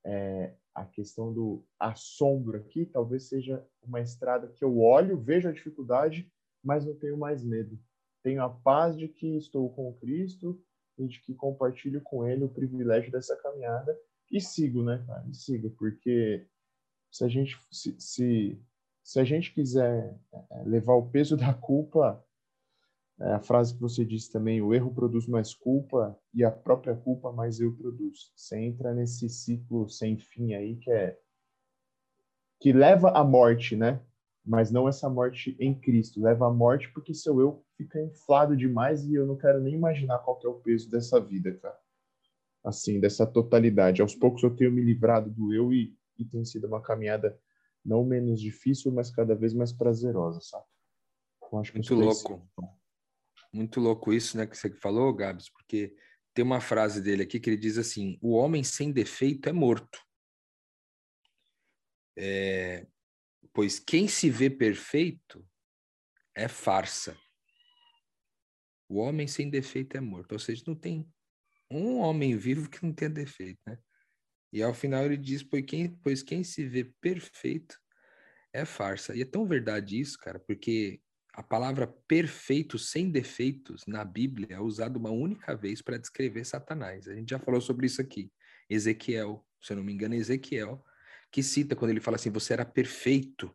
é, a questão do assombro aqui talvez seja uma estrada que eu olho, vejo a dificuldade, mas não tenho mais medo. Tenho a paz de que estou com Cristo e de que compartilho com Ele o privilégio dessa caminhada e sigo, né, cara? E sigo, porque se a gente se, se se a gente quiser é, levar o peso da culpa, é a frase que você disse também, o erro produz mais culpa e a própria culpa mais eu produz. Você entra nesse ciclo sem fim aí que é que leva à morte, né? Mas não essa morte em Cristo, leva à morte porque seu eu fica inflado demais e eu não quero nem imaginar qual é o peso dessa vida, cara. Assim, dessa totalidade. Aos poucos eu tenho me livrado do eu e, e tem sido uma caminhada não menos difícil, mas cada vez mais prazerosa, sabe? Eu acho que Muito louco. Muito louco isso, né, que você falou, Gabs, porque tem uma frase dele aqui que ele diz assim: o homem sem defeito é morto. É, pois quem se vê perfeito é farsa. O homem sem defeito é morto. Ou seja, não tem um homem vivo que não tenha defeito, né? E ao final ele diz: pois quem, pois quem se vê perfeito é farsa. E é tão verdade isso, cara, porque A palavra perfeito, sem defeitos, na Bíblia é usada uma única vez para descrever Satanás. A gente já falou sobre isso aqui. Ezequiel, se eu não me engano, é Ezequiel, que cita quando ele fala assim: você era perfeito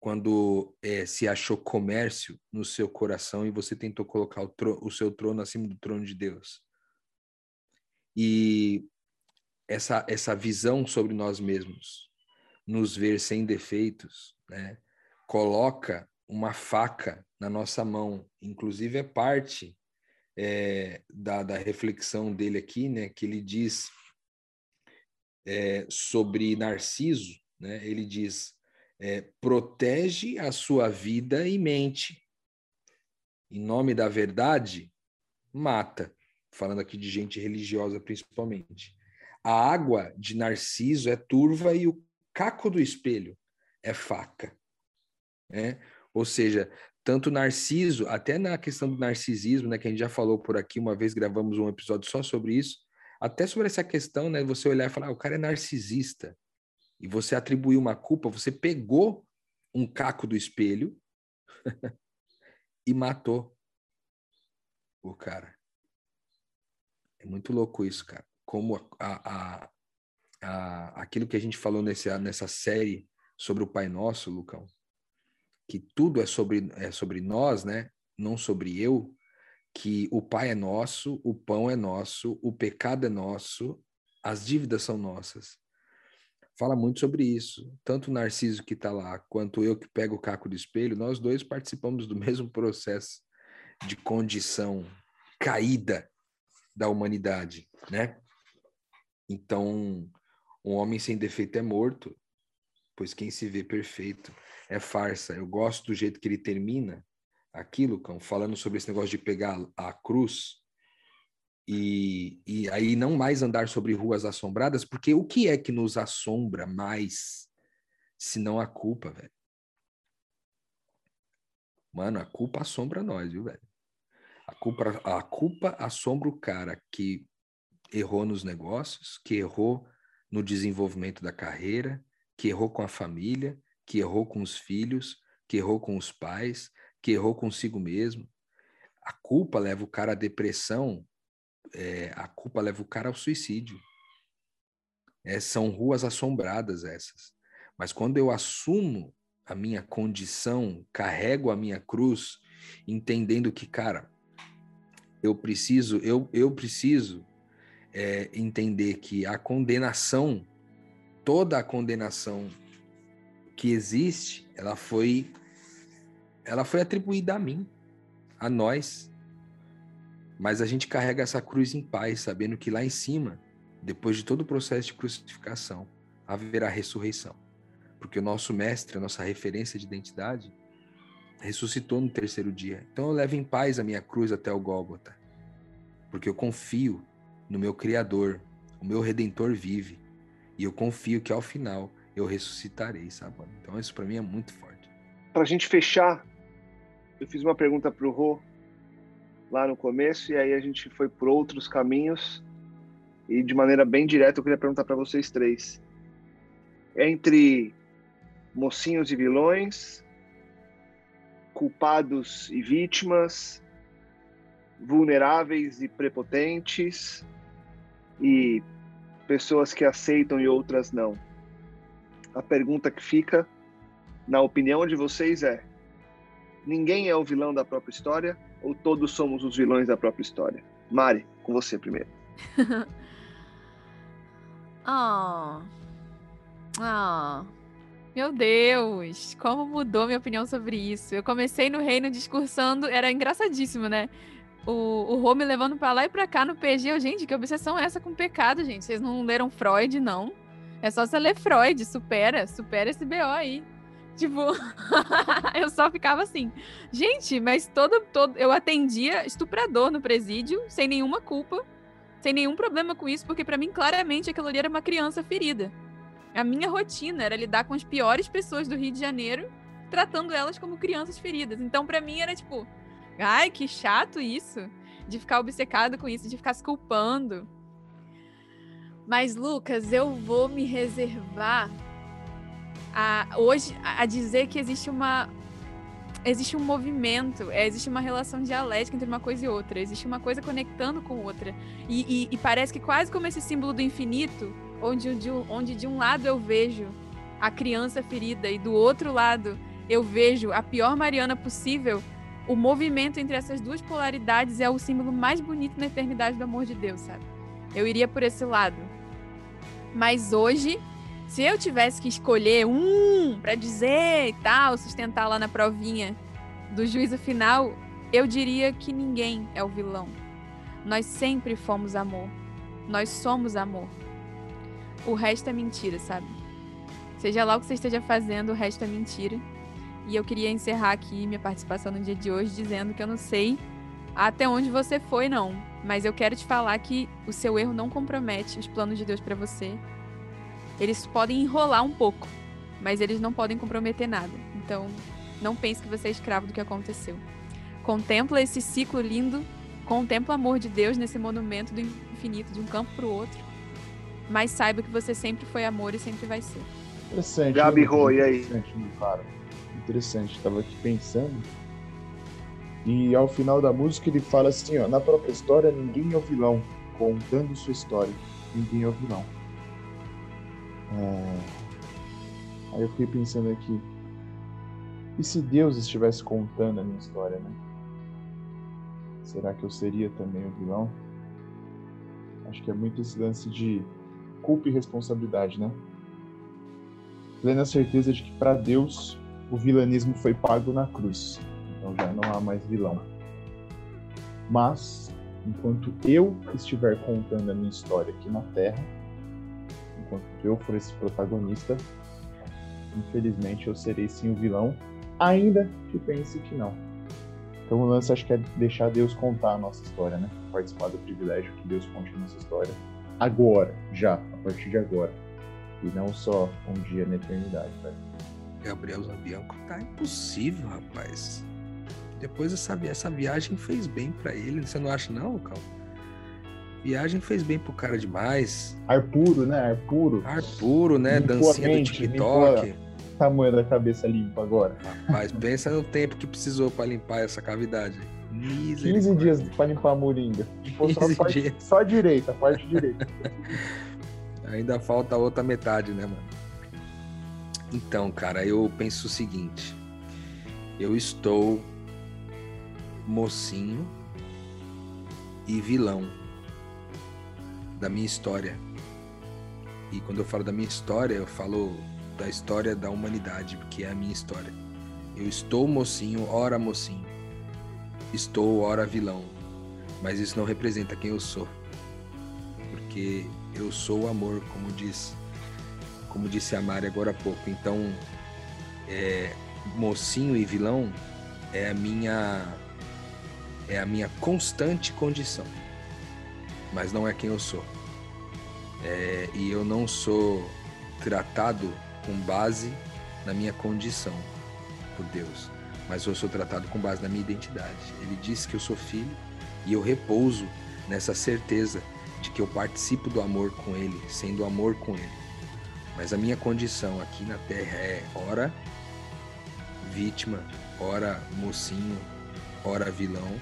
quando é, se achou comércio no seu coração e você tentou colocar o, o seu trono acima do trono de Deus. E essa, essa visão sobre nós mesmos, nos ver sem defeitos, né, coloca uma faca na nossa mão. Inclusive, é parte é, da, da reflexão dele aqui, né, que ele diz é, sobre Narciso, né, ele diz: é, protege a sua vida e mente. Em nome da verdade, mata. Falando aqui de gente religiosa, principalmente. A água de Narciso é turva e o caco do espelho é faca. Né? Ou seja, tanto Narciso, até na questão do narcisismo, né, que a gente já falou por aqui, uma vez gravamos um episódio só sobre isso, até sobre essa questão, né, você olhar e falar, ah, o cara é narcisista, e você atribuiu uma culpa, você pegou um caco do espelho *laughs* e matou o cara. É muito louco isso, cara. Como a, a, a, aquilo que a gente falou nesse, nessa série sobre o Pai Nosso, Lucão, que tudo é sobre, é sobre nós, né? Não sobre eu, que o Pai é nosso, o pão é nosso, o pecado é nosso, as dívidas são nossas. Fala muito sobre isso. Tanto o Narciso que está lá, quanto eu que pego o caco do espelho, nós dois participamos do *laughs* mesmo processo de condição caída da humanidade, né? Então, um homem sem defeito é morto, pois quem se vê perfeito é farsa. Eu gosto do jeito que ele termina aquilo, cão, falando sobre esse negócio de pegar a cruz e, e aí não mais andar sobre ruas assombradas, porque o que é que nos assombra mais se não a culpa, velho? Mano, a culpa assombra nós, viu, velho? A culpa, a culpa assombra o cara que errou nos negócios, que errou no desenvolvimento da carreira, que errou com a família, que errou com os filhos, que errou com os pais, que errou consigo mesmo. A culpa leva o cara à depressão, é, a culpa leva o cara ao suicídio. É, são ruas assombradas essas. Mas quando eu assumo a minha condição, carrego a minha cruz, entendendo que, cara, eu preciso, eu, eu preciso é, entender que a condenação, toda a condenação que existe, ela foi ela foi atribuída a mim, a nós. Mas a gente carrega essa cruz em paz, sabendo que lá em cima, depois de todo o processo de crucificação, haverá ressurreição. Porque o nosso mestre, a nossa referência de identidade, ressuscitou no terceiro dia. Então eu levo em paz a minha cruz até o Gólgota. Porque eu confio no meu Criador, o meu Redentor vive. E eu confio que ao final eu ressuscitarei, sabe? Então isso para mim é muito forte. Para a gente fechar, eu fiz uma pergunta para o Rô lá no começo e aí a gente foi por outros caminhos e de maneira bem direta eu queria perguntar para vocês três entre mocinhos e vilões, culpados e vítimas, vulneráveis e prepotentes e pessoas que aceitam e outras não. A pergunta que fica, na opinião de vocês, é: ninguém é o vilão da própria história ou todos somos os vilões da própria história? Mari, com você primeiro. oh. *laughs* Oh. Meu Deus, como mudou minha opinião sobre isso. Eu comecei no reino discursando, era engraçadíssimo, né? O, o Rô me levando pra lá e pra cá no PG. Eu, gente, que obsessão é essa com pecado, gente? Vocês não leram Freud, não? É só você ler Freud, supera, supera esse BO aí. Tipo, *laughs* eu só ficava assim, gente, mas todo, todo. Eu atendia estuprador no presídio, sem nenhuma culpa, sem nenhum problema com isso, porque para mim, claramente, aquilo ali era uma criança ferida. A minha rotina era lidar com as piores pessoas do Rio de Janeiro, tratando elas como crianças feridas. Então, para mim, era tipo, ai, que chato isso, de ficar obcecado com isso, de ficar se culpando. Mas, Lucas, eu vou me reservar a, hoje a dizer que existe uma existe um movimento, é, existe uma relação dialética entre uma coisa e outra, existe uma coisa conectando com outra. E, e, e parece que quase como esse símbolo do infinito, onde de, onde de um lado eu vejo a criança ferida e do outro lado eu vejo a pior Mariana possível, o movimento entre essas duas polaridades é o símbolo mais bonito na eternidade do amor de Deus, sabe? Eu iria por esse lado. Mas hoje, se eu tivesse que escolher um para dizer e tal, sustentar lá na provinha do juízo final, eu diria que ninguém é o vilão. Nós sempre fomos amor. Nós somos amor. O resto é mentira, sabe? Seja lá o que você esteja fazendo, o resto é mentira. E eu queria encerrar aqui minha participação no dia de hoje dizendo que eu não sei até onde você foi, não. Mas eu quero te falar que o seu erro não compromete os planos de Deus para você. Eles podem enrolar um pouco, mas eles não podem comprometer nada. Então, não pense que você é escravo do que aconteceu. Contempla esse ciclo lindo, contempla o amor de Deus nesse monumento do infinito, de um campo para o outro. Mas saiba que você sempre foi amor e sempre vai ser. Interessante. Gabi né? Rô, e aí? Interessante, meu cara. Interessante. Tava aqui pensando. E ao final da música ele fala assim, ó, na própria história ninguém é o vilão, contando sua história, ninguém é o vilão. É... Aí eu fiquei pensando aqui, e se Deus estivesse contando a minha história, né? Será que eu seria também o vilão? Acho que é muito esse lance de culpa e responsabilidade, né? Plena certeza de que para Deus o vilanismo foi pago na cruz. Então já não há mais vilão. Mas, enquanto eu estiver contando a minha história aqui na Terra, enquanto eu for esse protagonista, infelizmente eu serei sim o vilão, ainda que pense que não. Então o lance acho que é deixar Deus contar a nossa história, né? Participar do privilégio que Deus conte a nossa história agora, já, a partir de agora. E não só um dia na eternidade, velho. Gabriel Zambianco tá impossível, rapaz. Depois essa, essa viagem fez bem para ele. Você não acha, não, Cal? Viagem fez bem pro cara demais. Ar puro, né? Ar puro. Ar puro, né? Limpou Dancinha do mente, TikTok. Tamanho da cabeça limpa agora. Rapaz, pensa no tempo que precisou para limpar essa cavidade. 15 Misericórdia. dias pra limpar a moringa. Só a 15 parte, só a direita, a parte direita. *laughs* Ainda falta a outra metade, né, mano? Então, cara, eu penso o seguinte. Eu estou mocinho e vilão da minha história. E quando eu falo da minha história, eu falo da história da humanidade, que é a minha história. Eu estou mocinho, ora mocinho. Estou, ora vilão. Mas isso não representa quem eu sou. Porque eu sou o amor, como diz, como disse a Mari agora há pouco. Então, é, mocinho e vilão é a minha é a minha constante condição, mas não é quem eu sou. É, e eu não sou tratado com base na minha condição por Deus, mas eu sou tratado com base na minha identidade. Ele disse que eu sou filho e eu repouso nessa certeza de que eu participo do amor com Ele, sendo amor com Ele. Mas a minha condição aqui na Terra é ora vítima, ora mocinho, ora vilão.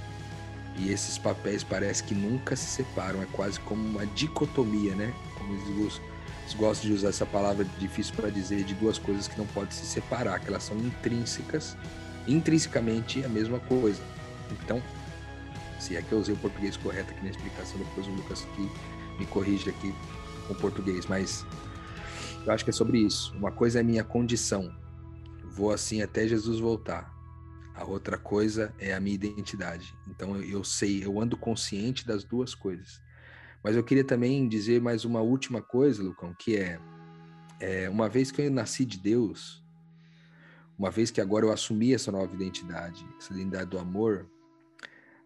E esses papéis parece que nunca se separam, é quase como uma dicotomia, né? Como eles gostam, de usar essa palavra difícil para dizer de duas coisas que não podem se separar, que elas são intrínsecas, intrinsecamente a mesma coisa. Então, se é que eu usei o português correto aqui na explicação, depois o Lucas me corrige aqui com o português, mas eu acho que é sobre isso. Uma coisa é minha condição, vou assim até Jesus voltar. A outra coisa é a minha identidade. Então eu, sei, eu ando consciente das duas coisas. Mas eu queria também dizer mais uma última coisa, Lucão, que é, é uma vez que eu nasci de Deus, uma vez que agora eu assumi essa nova identidade, essa identidade do amor,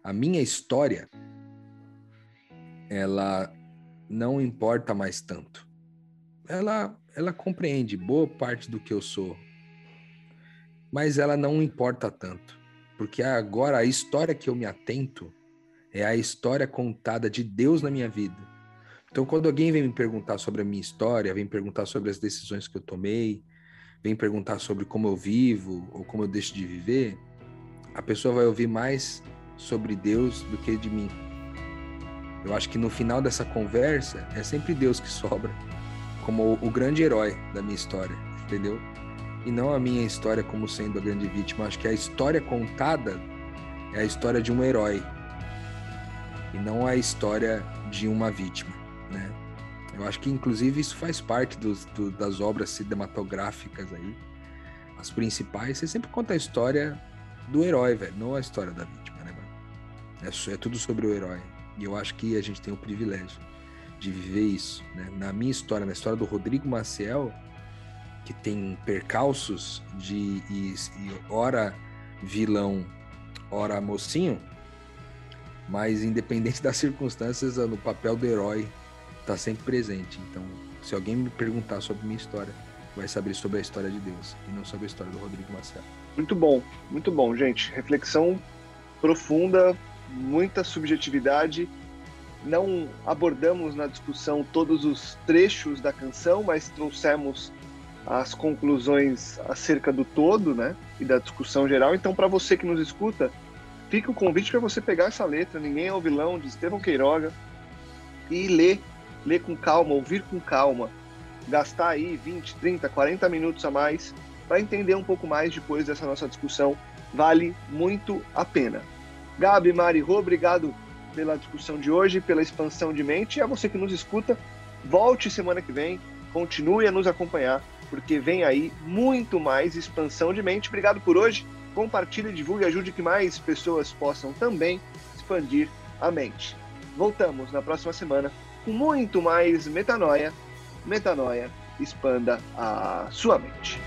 a minha história ela não importa mais tanto. Ela ela compreende boa parte do que eu sou, mas ela não importa tanto, porque agora a história que eu me atento é a história contada de Deus na minha vida. Então, quando alguém vem me perguntar sobre a minha história, vem perguntar sobre as decisões que eu tomei, vem perguntar sobre como eu vivo ou como eu deixo de viver, a pessoa vai ouvir mais sobre Deus do que de mim. Eu acho que no final dessa conversa é sempre Deus que *laughs* sobra, como o, grande herói da minha história, entendeu? E não a minha história como sendo a grande vítima. Acho que a história contada é a história de um herói e não a história de uma vítima, né? Eu acho que inclusive isso faz parte dos, do, das obras cinematográficas aí, as principais. Você sempre conta a história do herói, velho, não a história da vítima, né, mano? É, é tudo sobre o herói. E eu acho que a gente tem o privilégio de viver isso, né? Na minha história, na história do Rodrigo Maciel, que tem percalços de e, e ora vilão, ora mocinho, mas independente *laughs* das circunstâncias, no papel do herói está sempre presente. Então, se alguém me perguntar sobre minha história, vai saber sobre a história de Deus e não sobre a história do Rodrigo Marcelo. Muito bom, muito bom, gente. Reflexão profunda, muita subjetividade. Não abordamos na discussão todos os trechos da canção, mas trouxemos as conclusões acerca do todo, né? E da discussão geral. Então, para você que nos escuta, fica o convite para você pegar essa letra, Ninguém é o Vilão, de Estevão Queiroga, e ler, ler com calma, ouvir com calma, gastar aí 20, 30, 40 minutos a mais para entender um pouco mais depois dessa nossa discussão. Vale muito a pena. Gabi, Mari, obrigado pela discussão de hoje, pela expansão de mente. E a você que nos escuta, volte semana que vem, continue a nos acompanhar, porque vem aí muito mais expansão de mente. Obrigado por hoje compartilhe, divulgue e ajude que mais pessoas possam também expandir a mente. Voltamos na próxima semana com muito mais metanoia. Metanoia, expanda a sua mente.